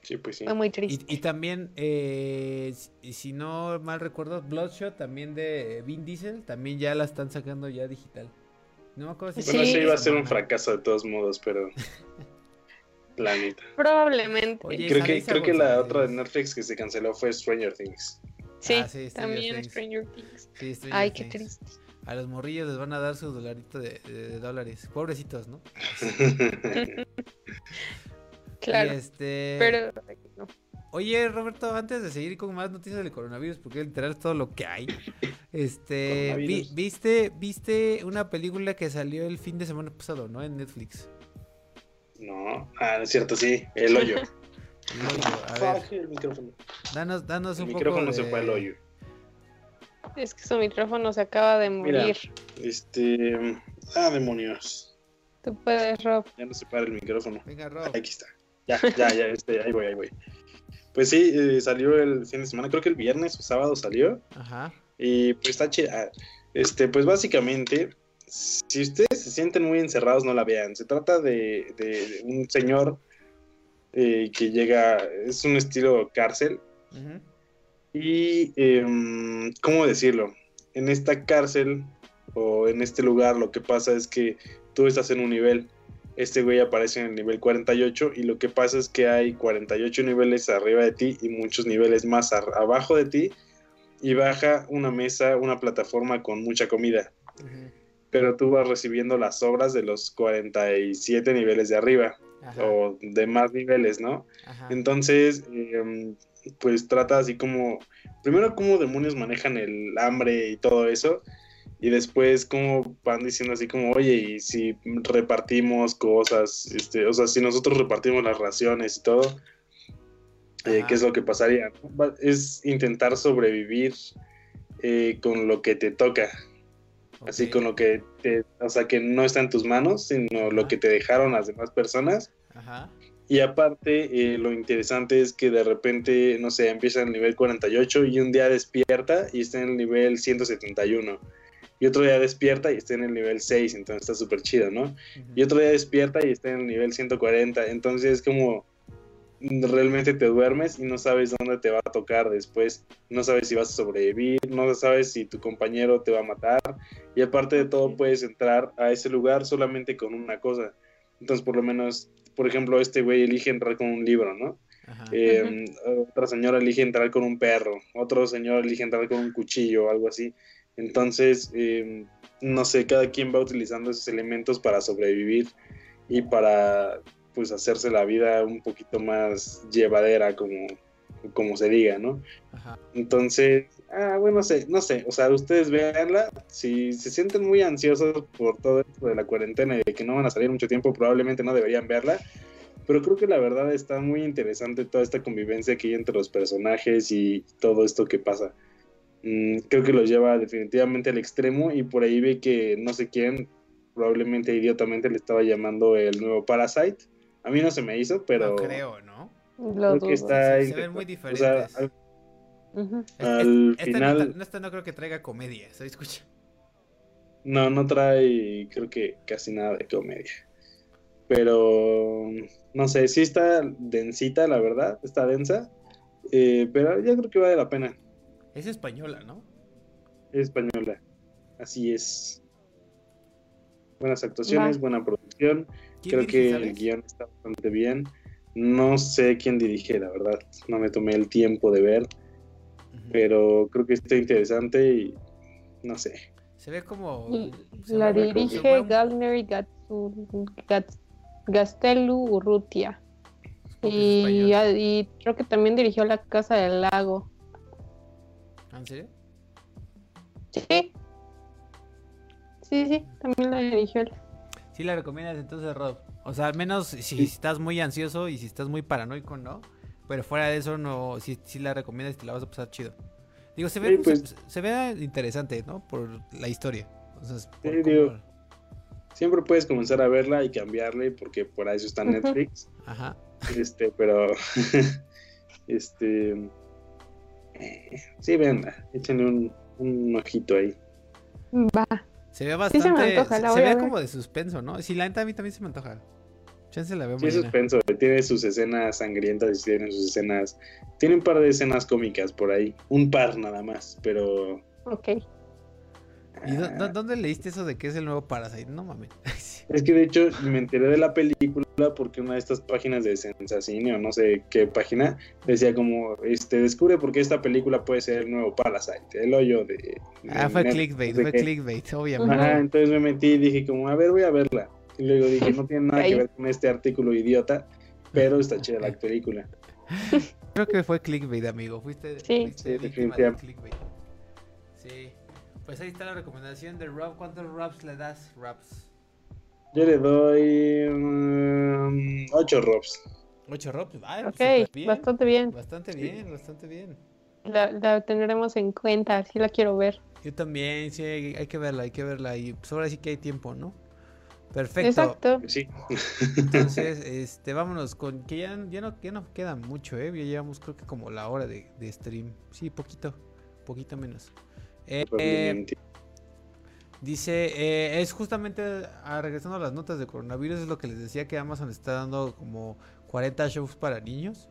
Sí, pues sí. Fue muy triste. y también, eh, si, si no mal recuerdo, Bloodshot también de Vin Diesel, también ya la están sacando ya digital. No me acuerdo si Sí. Bueno, sí iba a ser un fracaso de todos modos, pero. La neta. Probablemente. Oye, Creo que, creo que la otra de Netflix que se canceló fue Stranger Things. sí, Ah, sí, Stranger también Things. Stranger Things. Sí, Stranger Ay, qué triste. A los morrillos les van a dar su dolarito de, de- de dólares. Pobrecitos, ¿no? Claro, este... pero no. Oye, Roberto, antes de seguir con más noticias del coronavirus, porque literal es todo lo que hay. Este, vi- viste, viste una película que salió el fin de semana pasado, ¿no? En Netflix. no, ah, no es cierto, sí, el hoyo. El hoyo. A ver, Fuck, el micrófono. danos, danos El un micrófono poco se de... fue al hoyo. Es que su micrófono se acaba de Mira. morir. Este. Ah, demonios. Tú puedes, Rob. Ya no se para el micrófono. Venga, Rob. Aquí está. Ya, ya, ya, este, ahí voy, ahí voy. Pues sí, eh, salió el fin de semana, creo que el viernes o sábado salió. Ajá. Y pues está chida. Este, pues básicamente si ustedes se sienten muy encerrados, no la vean. Se trata de, de un señor eh, que llega, es un estilo cárcel. Y, em, ¿cómo decirlo? En esta cárcel o en este lugar lo que pasa es que tú estás en un nivel. Este güey aparece en el nivel 48 y lo que pasa es que hay 48 niveles arriba de ti y muchos niveles más abajo de ti y baja una mesa, una plataforma con mucha comida. Pero tú vas recibiendo las obras de los 47 niveles de arriba o de más niveles, ¿no? Entonces, em, pues trata así como, primero cómo demonios manejan el hambre y todo eso, y después cómo van diciendo así como, oye, y si repartimos cosas, este, o sea, si nosotros repartimos las raciones y todo, eh, ¿qué es lo que pasaría? Es intentar sobrevivir eh, con lo que te toca. Así con lo que te, o sea, que no está en tus manos, sino lo que te dejaron las demás personas. Ajá. Y aparte, eh, lo interesante es que de repente, no sé, empieza en el nivel 48 y un día despierta y está en el nivel 171. Y otro día despierta y está en el nivel 6, entonces está súper chido, ¿no? Y otro día despierta y está en el nivel 140, entonces es como realmente te duermes y no sabes dónde te va a tocar después, no sabes si vas a sobrevivir, no sabes si tu compañero te va a matar y aparte de todo puedes entrar a ese lugar solamente con una cosa. Entonces por lo menos por ejemplo, este güey elige entrar con un libro, ¿no? Eh, otra señora elige entrar con un perro, otro señor elige entrar con un cuchillo o algo así. Entonces, em, no sé, cada quien va utilizando esos elementos para sobrevivir y para pues hacerse la vida un poquito más llevadera, como, como se diga, ¿no? Entonces, ah, bueno, no sé, no sé, o sea, ustedes véanla, si se sienten muy ansiosos por todo esto de la cuarentena y de que no van a salir mucho tiempo, probablemente no deberían verla, pero creo que la verdad está muy interesante toda esta convivencia que hay entre los personajes y todo esto que pasa. Mm, creo que los lleva definitivamente al extremo y por ahí ve que no sé quién, probablemente idiotamente le estaba llamando el nuevo Parasite. A mí no se me hizo, pero... No creo, ¿no? Creo que está... Se, ven muy diferentes. Al final. No, no creo que traiga comedia, ¿se escucha? No, no trae, creo que casi nada de comedia. Pero, no sé, sí está densita, la verdad, está densa. Eh, pero ya creo que vale la pena. Es española, ¿no? Es española, así es. Buenas actuaciones, buena producción. Creo que el guion está bastante bien. No sé quién dirige, la verdad. No me tomé el tiempo de ver pero creo que está interesante y no sé. Se ve como... la dirige Gardner Gastelu Urrutia. Y, y, creo que también dirigió La Casa del Lago. ¿Ah, ¿En serio? Sí. Sí, sí, también la dirigió él. Sí la recomiendas entonces, Rob. O sea, al menos si estás muy ansioso y si estás muy paranoico, ¿no? Pero fuera de eso, no, si, si la recomiendas y te la vas a pasar chido. Digo, se ve, pues, se, ve interesante, ¿no? Por la historia. siempre puedes comenzar a verla y cambiarle porque por eso está Netflix. Ajá. Este, pero este sí, venga, échenle un, un ojito ahí. Va. Se ve bastante, se, ve como de suspenso, ¿no? Si la neta a mí también se me antoja. Chance la veo sí, suspenso, tiene sus escenas sangrientas y tiene sus escenas. Tiene un par de escenas cómicas por ahí. Un par nada más, pero. Ok. ¿Y dónde leíste eso de que es el nuevo Parasite? No mames. Es que de hecho me enteré de la película porque una de estas páginas de Sensacine o no sé qué página decía como, este, descubre por qué esta película puede ser el nuevo Parasite, el hoyo de... ah, fue clickbait, fue clickbait, obviamente. Ajá, entonces me metí y dije como, a ver, voy a verla. Y luego dije, no tiene nada que ver con este artículo idiota, pero está chida la película. Creo que fue clickbait, amigo. Fuiste, sí. sí, definitivamente. clickbait. Sí. Pues ahí está la recomendación de Rob. ¿Cuántos Robs le das, Robs? Yo le doy 8 um, Robs. 8 Robs, ah, ok, bastante bien. Bastante bien, bastante bien. La, la, tendremos en cuenta, sí la quiero ver. Yo también, sí, hay, que verla, hay que verla. Y pues ahora sí que hay tiempo, ¿no? Perfecto. Exacto. Sí. Entonces, este, vámonos con que ya, ya, no, ya no queda mucho, ¿eh? Ya llevamos creo que como la hora de, de stream. Sí, poquito, poquito menos. Eh, Dice, eh, es justamente ah, regresando a las notas de coronavirus, es lo que les decía que Amazon está dando como 40 shows para niños.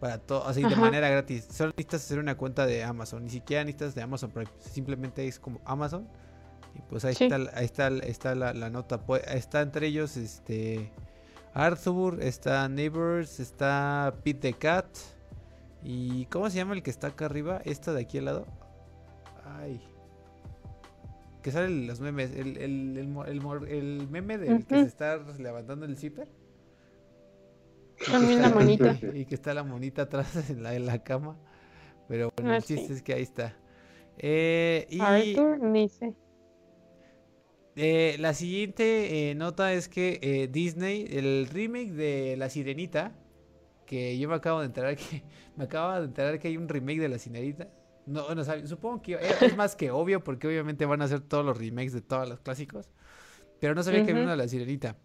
Para todo, así de manera gratis. Solo necesitas hacer una cuenta de Amazon. Ni siquiera necesitas de Amazon Prime. Simplemente es como Amazon. Y pues ahí está, ahí está, está la, la, nota. Pues, está entre ellos este Arthur, está Neighbors, está Pete the Cat. ¿Y cómo se llama el que está acá arriba? Esta de aquí al lado. Ay. Que salen los memes. El, el, el, el meme del que se está levantando el zipper. También la monita. Y que está la monita atrás en la, en la cama. Pero bueno, el ah, chiste es que ahí está. Eh, y... Arthur Nice. Eh, la siguiente eh, nota es que eh, Disney, el remake de La Sirenita, que yo me acabo de enterar que me acabo de enterar que hay un remake de La Sirenita. No, no supongo que es más que obvio porque obviamente van a hacer todos los remakes de todos los clásicos, pero no sabía que había una de La Sirenita.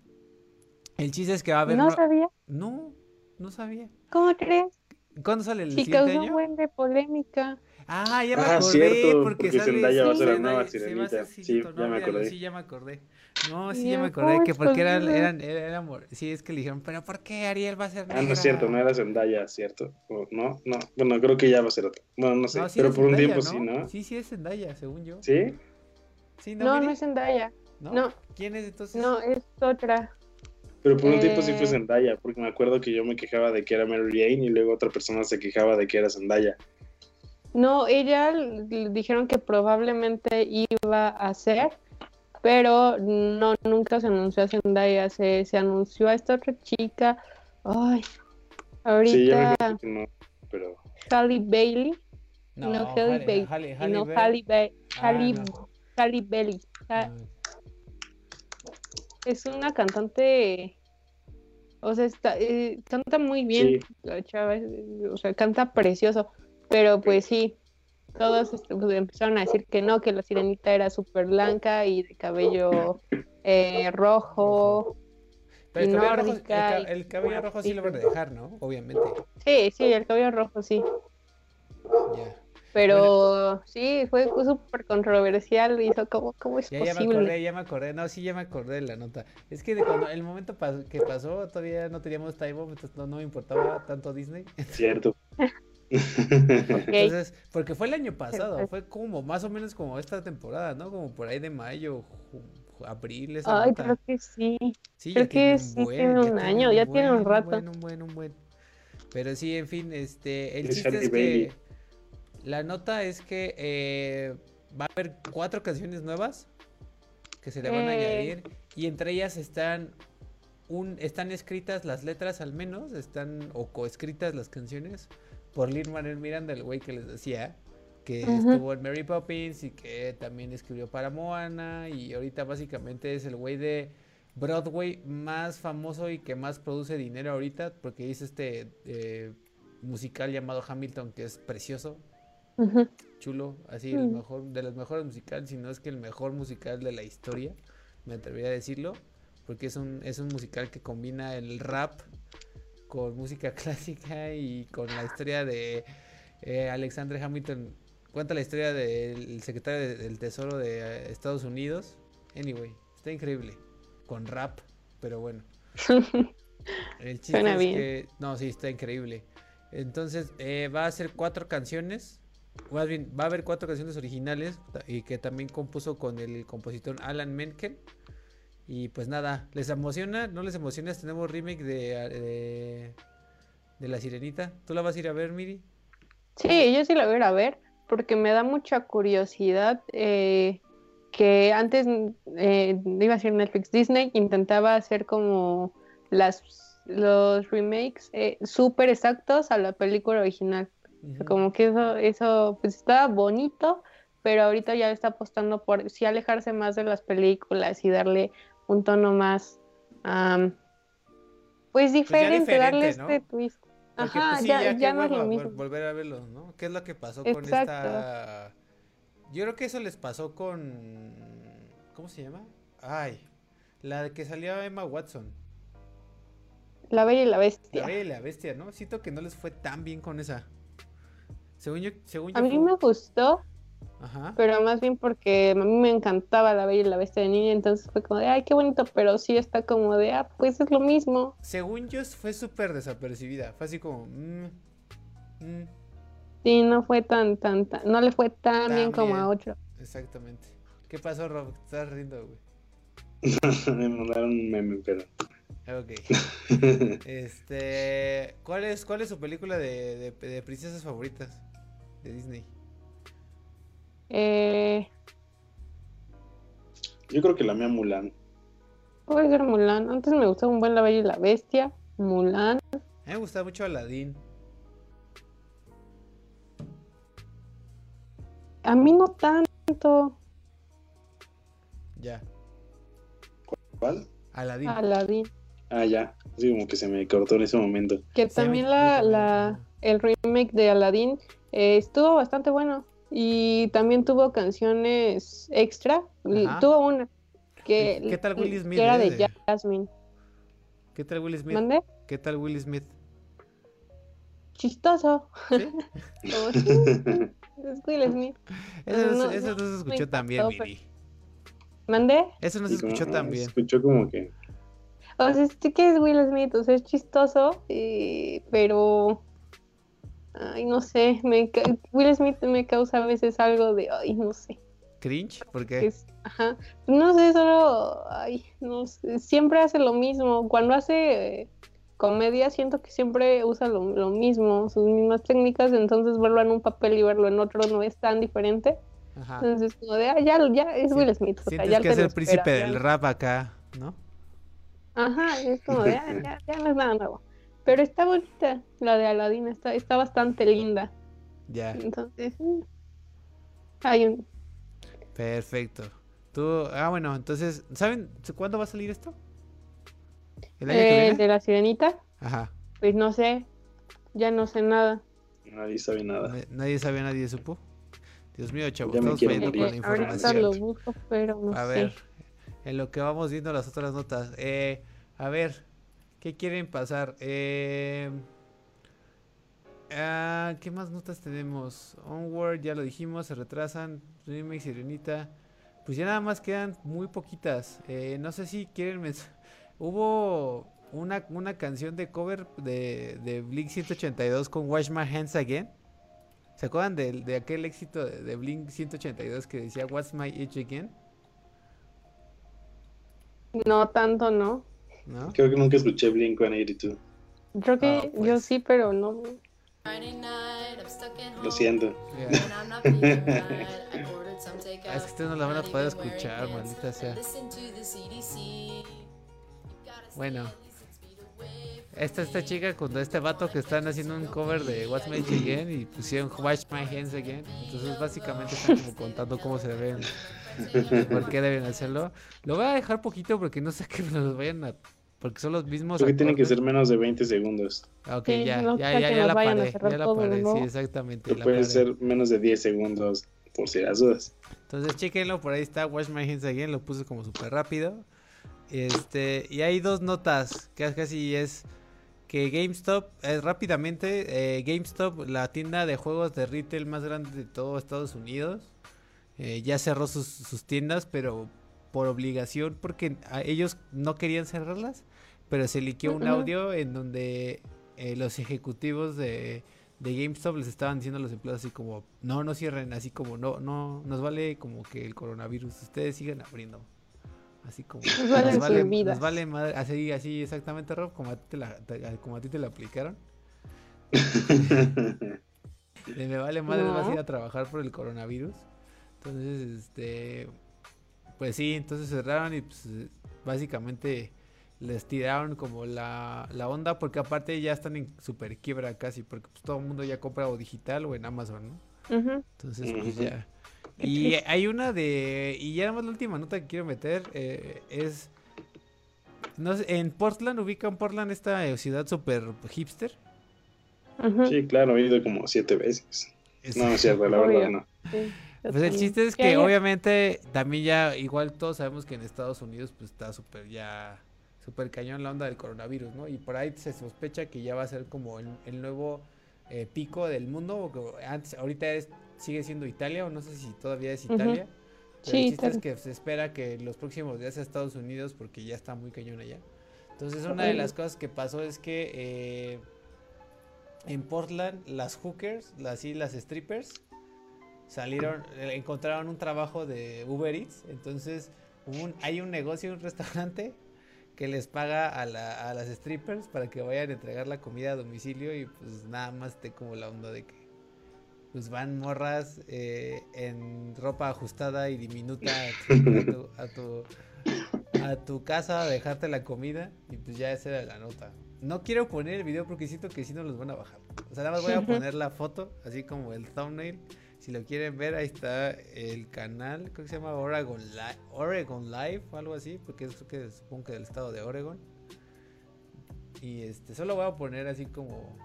El chiste es que va a haber No sabía. No, no sabía. ¿Cómo crees? ¿Cuándo sale el sí, siguiente año? un buen de polémica. Ah, ya me ah, acordé. Cierto, porque, porque sale, Zendaya va a ser la nueva sirenita. Sí, ya me acordé. Sí, ya me acordé. No, sí, ya me acordé que porque eran, eran, eran, sí, es que le dijeron, pero ¿por qué Ariel va a ser negra? Ah, no es cierto, no era Zendaya, cierto. No, no, bueno, creo que ya va a ser otro. Bueno, no sé, pero por un tiempo sí, ¿no? Sí, sí es Zendaya, según yo. ¿Sí? Sí, no, no, no es Zendaya. ¿No? no. ¿Quién es entonces? No, es otra. Pero por un tiempo sí fue eh. Zendaya, porque me acuerdo que yo me quejaba de que era Mary Jane y luego otra persona se quejaba de que era Zendaya. No, ella dijeron que probablemente iba a ser, pero no, nunca se anunció a Zendaya, se, se anunció a esta otra chica. Ay, ahorita. Sí, que no, pero. Halle Bailey. No, no Halle Bailey. no, Halle Bailey. Halle Bailey. Es una cantante. O sea, está, eh, canta muy bien. La chava, o sea, canta precioso. Pero pues sí, todos este, pues, empezaron a decir que no, que la sirenita era súper blanca y de cabello eh, rojo. Pero el cabello, rojo, el, cabello rojo sí lo van a dejar, ¿no? Obviamente. Sí, sí, el cabello rojo sí. Ya. Pero sí, fue súper controversial. Hizo como, ¿cómo es ya, posible? Ya me acordé, ya me acordé. No, sí, ya me acordé de la nota. Es que de cuando el momento que pasó, todavía no teníamos time entonces no, no me importaba tanto Disney. Cierto. Entonces, porque fue el año pasado, fue como más o menos como esta temporada, ¿no? Como por ahí de mayo, abril. Esa Ay, creo que sí. sí creo que sí tiene un año, ya tiene un rato. Un buen, un buen, un buen. Pero sí, en fin, este, el chiste es que la nota es que eh, va a haber cuatro canciones nuevas que se le van a añadir y entre ellas están un, están escritas las letras al menos, están o coescritas las canciones por Lin Manuel Miranda, el güey que les decía, que estuvo en Mary Poppins y que también escribió para Moana y ahorita básicamente es el güey de Broadway más famoso y que más produce dinero ahorita porque hizo este eh, musical llamado Hamilton que es precioso, chulo, así el mejor de los mejores musicales, si no es que el mejor musical de la historia, me atrevería a decirlo, porque es un es un musical que combina el rap con música clásica y con la historia de eh, Alexander Hamilton. Cuenta la historia del secretario del Tesoro de eh, Estados Unidos. Anyway, está increíble. Con rap, pero bueno. El chiste es que. No, sí, está increíble. Entonces, eh, va a ser cuatro canciones. Más bien, va a haber cuatro canciones originales y que también compuso con el compositor Alan Menken. Y pues nada, ¿les emociona? ¿No les emociona este nuevo remake de, de, La Sirenita? ¿Tú la vas a ir a ver, Miri? Sí, yo sí la voy a ir a ver porque me da mucha curiosidad eh, que antes, eh, iba a decir Netflix, Disney intentaba hacer como las los remakes eh, súper exactos a la película original. como que eso, eso pues estaba bonito, pero ahorita ya está apostando por sí alejarse más de las películas y darle un tono más, pues, pues, diferente, darle este twist. Ajá, pues, ya, ya, no es lo mismo. Volver a verlo, ¿no? ¿Qué es lo que pasó con esta... Yo creo que eso les pasó con... ¿Cómo se llama? Ay, la de que salió Emma Watson. La Bella y la Bestia. La Bella y la Bestia, ¿no? Siento que no les fue tan bien con esa. Según yo, según yo a mí me gustó, pero más bien porque a mí me encantaba la Bella y la Bestia de niña, entonces fue como de, ay, qué bonito, pero sí está como de, ah, pues es lo mismo. Según yo fue súper desapercibida, fue así como... Mm, mm". Sí, no fue tan, tan, tan, no le fue tan, bien, como a otro. Exactamente. ¿Qué pasó, Rob? Estás riendo, güey. me mandaron un meme, pero... Ok. este, ¿cuál es, ¿Cuál es su película de, de princesas favoritas de Disney? Eh... Yo creo que la mía Mulan. Puede ser Mulan. Antes me gustaba un buen La Bella y la Bestia. Mulan. A mí me gusta mucho Aladdin. A mí no tanto. Ya. ¿Cuál? Aladdin. Aladdin. Ah, ya. Así como que se me cortó en ese momento. Que también la, la, el remake de Aladdin eh, estuvo bastante bueno. Y también tuvo canciones extra. Tuvo una que, ¿Qué tal Will Smith? era de Jasmine. ¿Qué tal Will Smith? ¿Mande? ¿Qué tal Will Smith? Chistoso. ¿Sí? es Will Smith. Eso no, eso no, se escuchó tan bien, ¿Mande? Eso no se escuchó tan bien. Se escuchó como que. O sea, sí que es Will Smith, o sea, es chistoso, pero Ay, no sé, me Will Smith me causa a veces algo de, ay, no sé. ¿Cringe? ¿Por qué? ajá. No sé, solo, ay, no sé, siempre hace lo mismo. Cuando hace eh, comedia siento que siempre usa lo, mismo, sus mismas técnicas, entonces verlo en un papel y verlo en otro no es tan diferente. Ajá. Entonces, como de, ah, ya, ya es Will Smith. O sea, ya que es el príncipe del rap acá, ¿no? Ajá, es como de, ah, ya, ya no es nada nuevo. Pero está bonita, la de Aladdin, está, está bastante linda. Ya. Entonces, mm, hay un... Perfecto. Tú, ah, bueno, entonces, ¿saben cuándo va a salir esto? ¿El eh, de la sirenita? Ajá. Pues no sé, ya no sé nada. Nadie sabe nada. Nadie sabe, nadie supo. Dios mío, chavos, estamos fallando con la información. Lo busco, pero no a ver, en lo que vamos viendo las otras notas. Eh, a ver, ¿Qué quieren pasar? Eh, ah, ¿Qué más notas tenemos? Onward, ya lo dijimos, se retrasan. Remake, Sirenita. Pues ya nada más quedan muy poquitas. Eh, no sé si quieren Hubo una, una canción de cover de, de Blink 182 con Wash My Hands Again. ¿Se acuerdan de, aquel éxito de, de, Blink 182 que decía What's My Age Again? No, tanto no. Creo que nunca escuché Blink 182. Creo que ah, yo pues. sí, pero no. Lo siento. Ah, es que ustedes no la van a poder escuchar, maldita sea. Bueno. Esta, esta chica con este vato que están haciendo un cover de What's My Again y pusieron Wash My Hands Again. Entonces básicamente están como contando cómo se ven, por qué deben hacerlo. Lo voy a dejar poquito porque no sé que nos vayan a porque son los mismos. Creo que tienen que ser menos de 20 segundos. Ok, ya, ya, ya, ya, la paré. Ya la paré, sí, exactamente. puede ser menos de 10 segundos, por si las dudas. Entonces, chequenlo, por ahí está Wash My Hands Again, lo puse como súper rápido. Este, y hay dos notas, que casi es que GameStop, eh, rápidamente, eh, GameStop, la tienda de juegos de retail más grande de todo Estados Unidos, eh, ya cerró sus, sus tiendas, pero por obligación, porque ellos no querían cerrarlas pero se liqueó un audio en donde eh, los ejecutivos de, de GameStop les estaban diciendo a los empleados así como, no, no cierren, así como, no, no, nos vale como que el coronavirus, ustedes sigan abriendo. Así como, nos vale, nos vale, madre, así, así exactamente, Rob, como a ti te la, como a ti te la aplicaron. me vale madre, vas a ir a trabajar por el coronavirus. Entonces, este, pues sí, entonces cerraron y pues básicamente les tiraron como la, la, onda porque aparte ya están en super quiebra casi porque pues todo el mundo ya compra o digital o en Amazon, ¿no? Entonces pues ya. Y hay una de... Y ya nada más la última nota que quiero meter eh, es... No sé, en Portland, ubican Portland esta eh, ciudad super hipster. Sí, claro, he ido como siete veces. No, es cierto, la verdad no. Pues el chiste es que obviamente también ya, igual todos sabemos que en Estados Unidos pues está súper ya súper cañón la onda del coronavirus, ¿no? Y por ahí se sospecha que ya va a ser como el, nuevo eh, pico del mundo. Antes, ahorita sigue siendo Italia, o no sé si todavía es Italia. Pero sí, es que se espera que los próximos días sea Estados Unidos porque ya está muy cañón allá. Entonces una de las cosas que pasó es que eh, en Portland las hookers, las y las strippers, salieron, eh, encontraron un trabajo de Uber Eats. Entonces hay un negocio, un restaurante que les paga a, las strippers para que vayan a entregar la comida a domicilio y pues nada más esté como la onda de que pues van morras eh, en ropa ajustada y diminuta a tu, a tu, casa a dejarte la comida y pues ya esa era la nota. No quiero poner el video porque siento que si no los van a bajar. O sea, nada más voy a poner la foto, así como el thumbnail. Si lo quieren ver, ahí está el canal, creo que se llama Oregon, Live, Oregon Live o algo así, porque es que supongo que del estado de Oregon. Y este, solo voy a poner así como,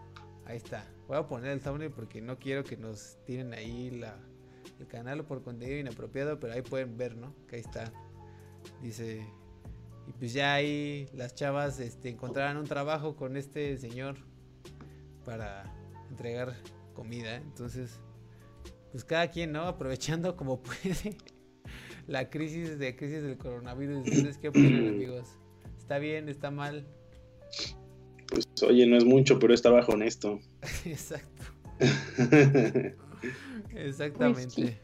ahí está. Voy a poner el thumbnail porque no quiero que nos tiren ahí la, el canal por contenido inapropiado, pero ahí pueden ver, ¿no? Que ahí está. Dice, y pues ya ahí las chavas este, encontrarán un trabajo con este señor para entregar comida. Entonces, pues cada quien, ¿no? Aprovechando como puede la crisis de crisis del coronavirus. ¿Ustedes qué opinan, amigos? ¿Está bien? ¿Está mal? Pues oye, no es mucho, pero está bajo honesto. Exacto. Exactamente.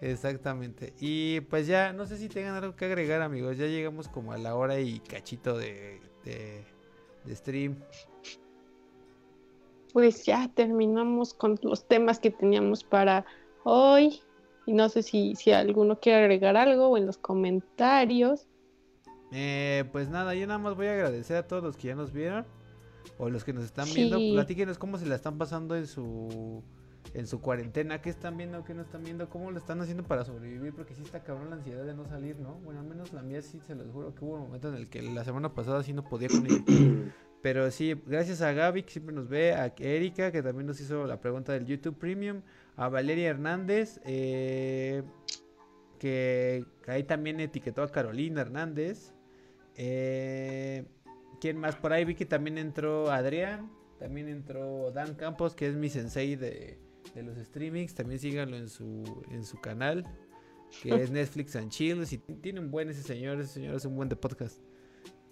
Exactamente. Y pues ya, no sé si tengan algo que agregar, amigos. Ya llegamos como a la hora y cachito de, de, de stream pues ya terminamos con los temas que teníamos para hoy. Y no sé si, si alguno quiere agregar algo en los comentarios. Eh, pues nada, yo nada más voy a agradecer a todos los que ya nos vieron o los que nos están viendo. Platíquenos cómo se la están pasando en su en su cuarentena, qué están viendo, qué no están viendo, cómo lo están haciendo para sobrevivir, porque sí está cabrón la ansiedad de no salir, ¿no? Bueno, al menos la mía sí, se los juro que hubo un momento en el que la semana pasada sí no podía con Pero sí, gracias a Gaby que siempre nos ve, a Erika que también nos hizo la pregunta del YouTube Premium, a Valeria Hernández, eh, que, ahí también etiquetó a Carolina Hernández. Eh, ¿Quién más? Por ahí vi que también entró Adrián, también entró Dan Campos, que es mi sensei de, de los streamings. También síganlo en su, en su canal, que es Netflix and Chill. Si tiene un buen ese señor, ese señor es un buen de podcast.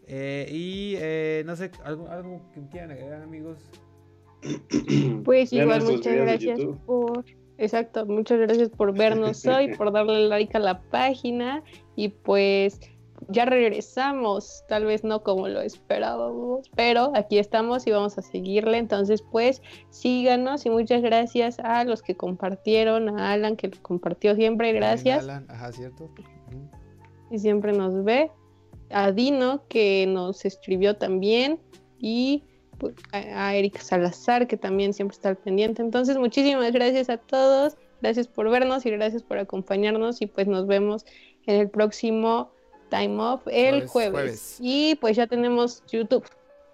Eh, y eh, no sé, ¿algo, algo que quieran agregar, amigos. Pues igual, muchas gracias por. Exacto, muchas gracias por vernos hoy, por darle like a la página y pues ya regresamos, tal vez no como lo esperábamos, pero aquí estamos y vamos a seguirle. Entonces, pues síganos y muchas gracias a los que compartieron, a Alan que lo compartió siempre, gracias. Alan, ajá, cierto. Y siempre nos ve a Dino que nos escribió también y pues, a, Erika Salazar que también siempre está al pendiente. Entonces, muchísimas gracias a todos, gracias por vernos y gracias por acompañarnos y pues nos vemos en el próximo Time Off el jueves. Y pues ya tenemos YouTube.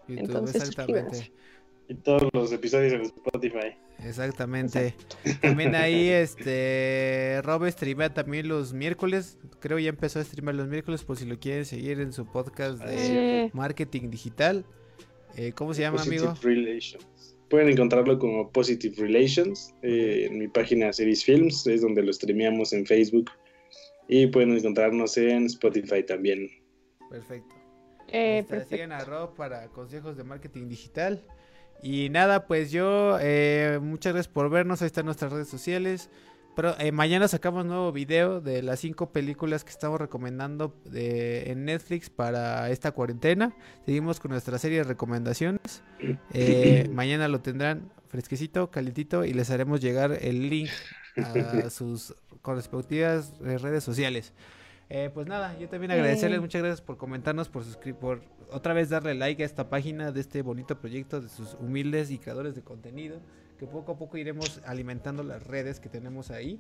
Entonces, exactamente. Y todos los episodios en Spotify. Exactamente. También ahí, este, Rob streamea también los miércoles. Creo ya empezó a streamar los miércoles por si lo quieren seguir en su podcast de eh. marketing digital. Eh, ¿Cómo se llama, Positive amigo? Relations. Pueden encontrarlo como Positive Relations eh, en mi página Series Films, es donde lo streameamos en Facebook. Y pueden encontrarnos en Spotify también. Perfecto. Eh, Sigan a Rob para consejos de marketing digital. Y nada, pues yo, eh, muchas gracias por vernos. Ahí están nuestras redes sociales. Pero eh, mañana sacamos nuevo video de las cinco películas que estamos recomendando en Netflix para esta cuarentena. Seguimos con nuestra serie de recomendaciones. Eh, mañana lo tendrán fresquecito, calientito y les haremos llegar el link a sus correspectivas redes sociales. Eh, pues nada, yo también agradecerles, muchas gracias por comentarnos, por suscribir, por otra vez darle like a esta página de este bonito proyecto de sus humildes y creadores de contenido, que poco a poco iremos alimentando las redes que tenemos ahí.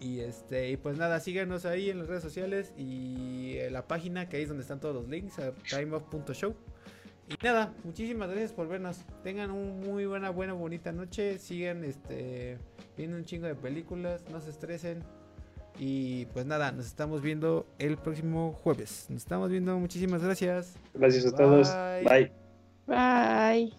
Y este, y pues nada, síganos ahí en las redes sociales y en la página que ahí es donde están todos los links, a timeoff.show. Y nada, muchísimas gracias por vernos. Tengan una muy buena, buena, bonita noche. Sigan este viendo un chingo de películas, no se estresen. Y pues nada, nos estamos viendo el próximo jueves. Nos estamos viendo, muchísimas gracias. Gracias a todos. Bye. Bye.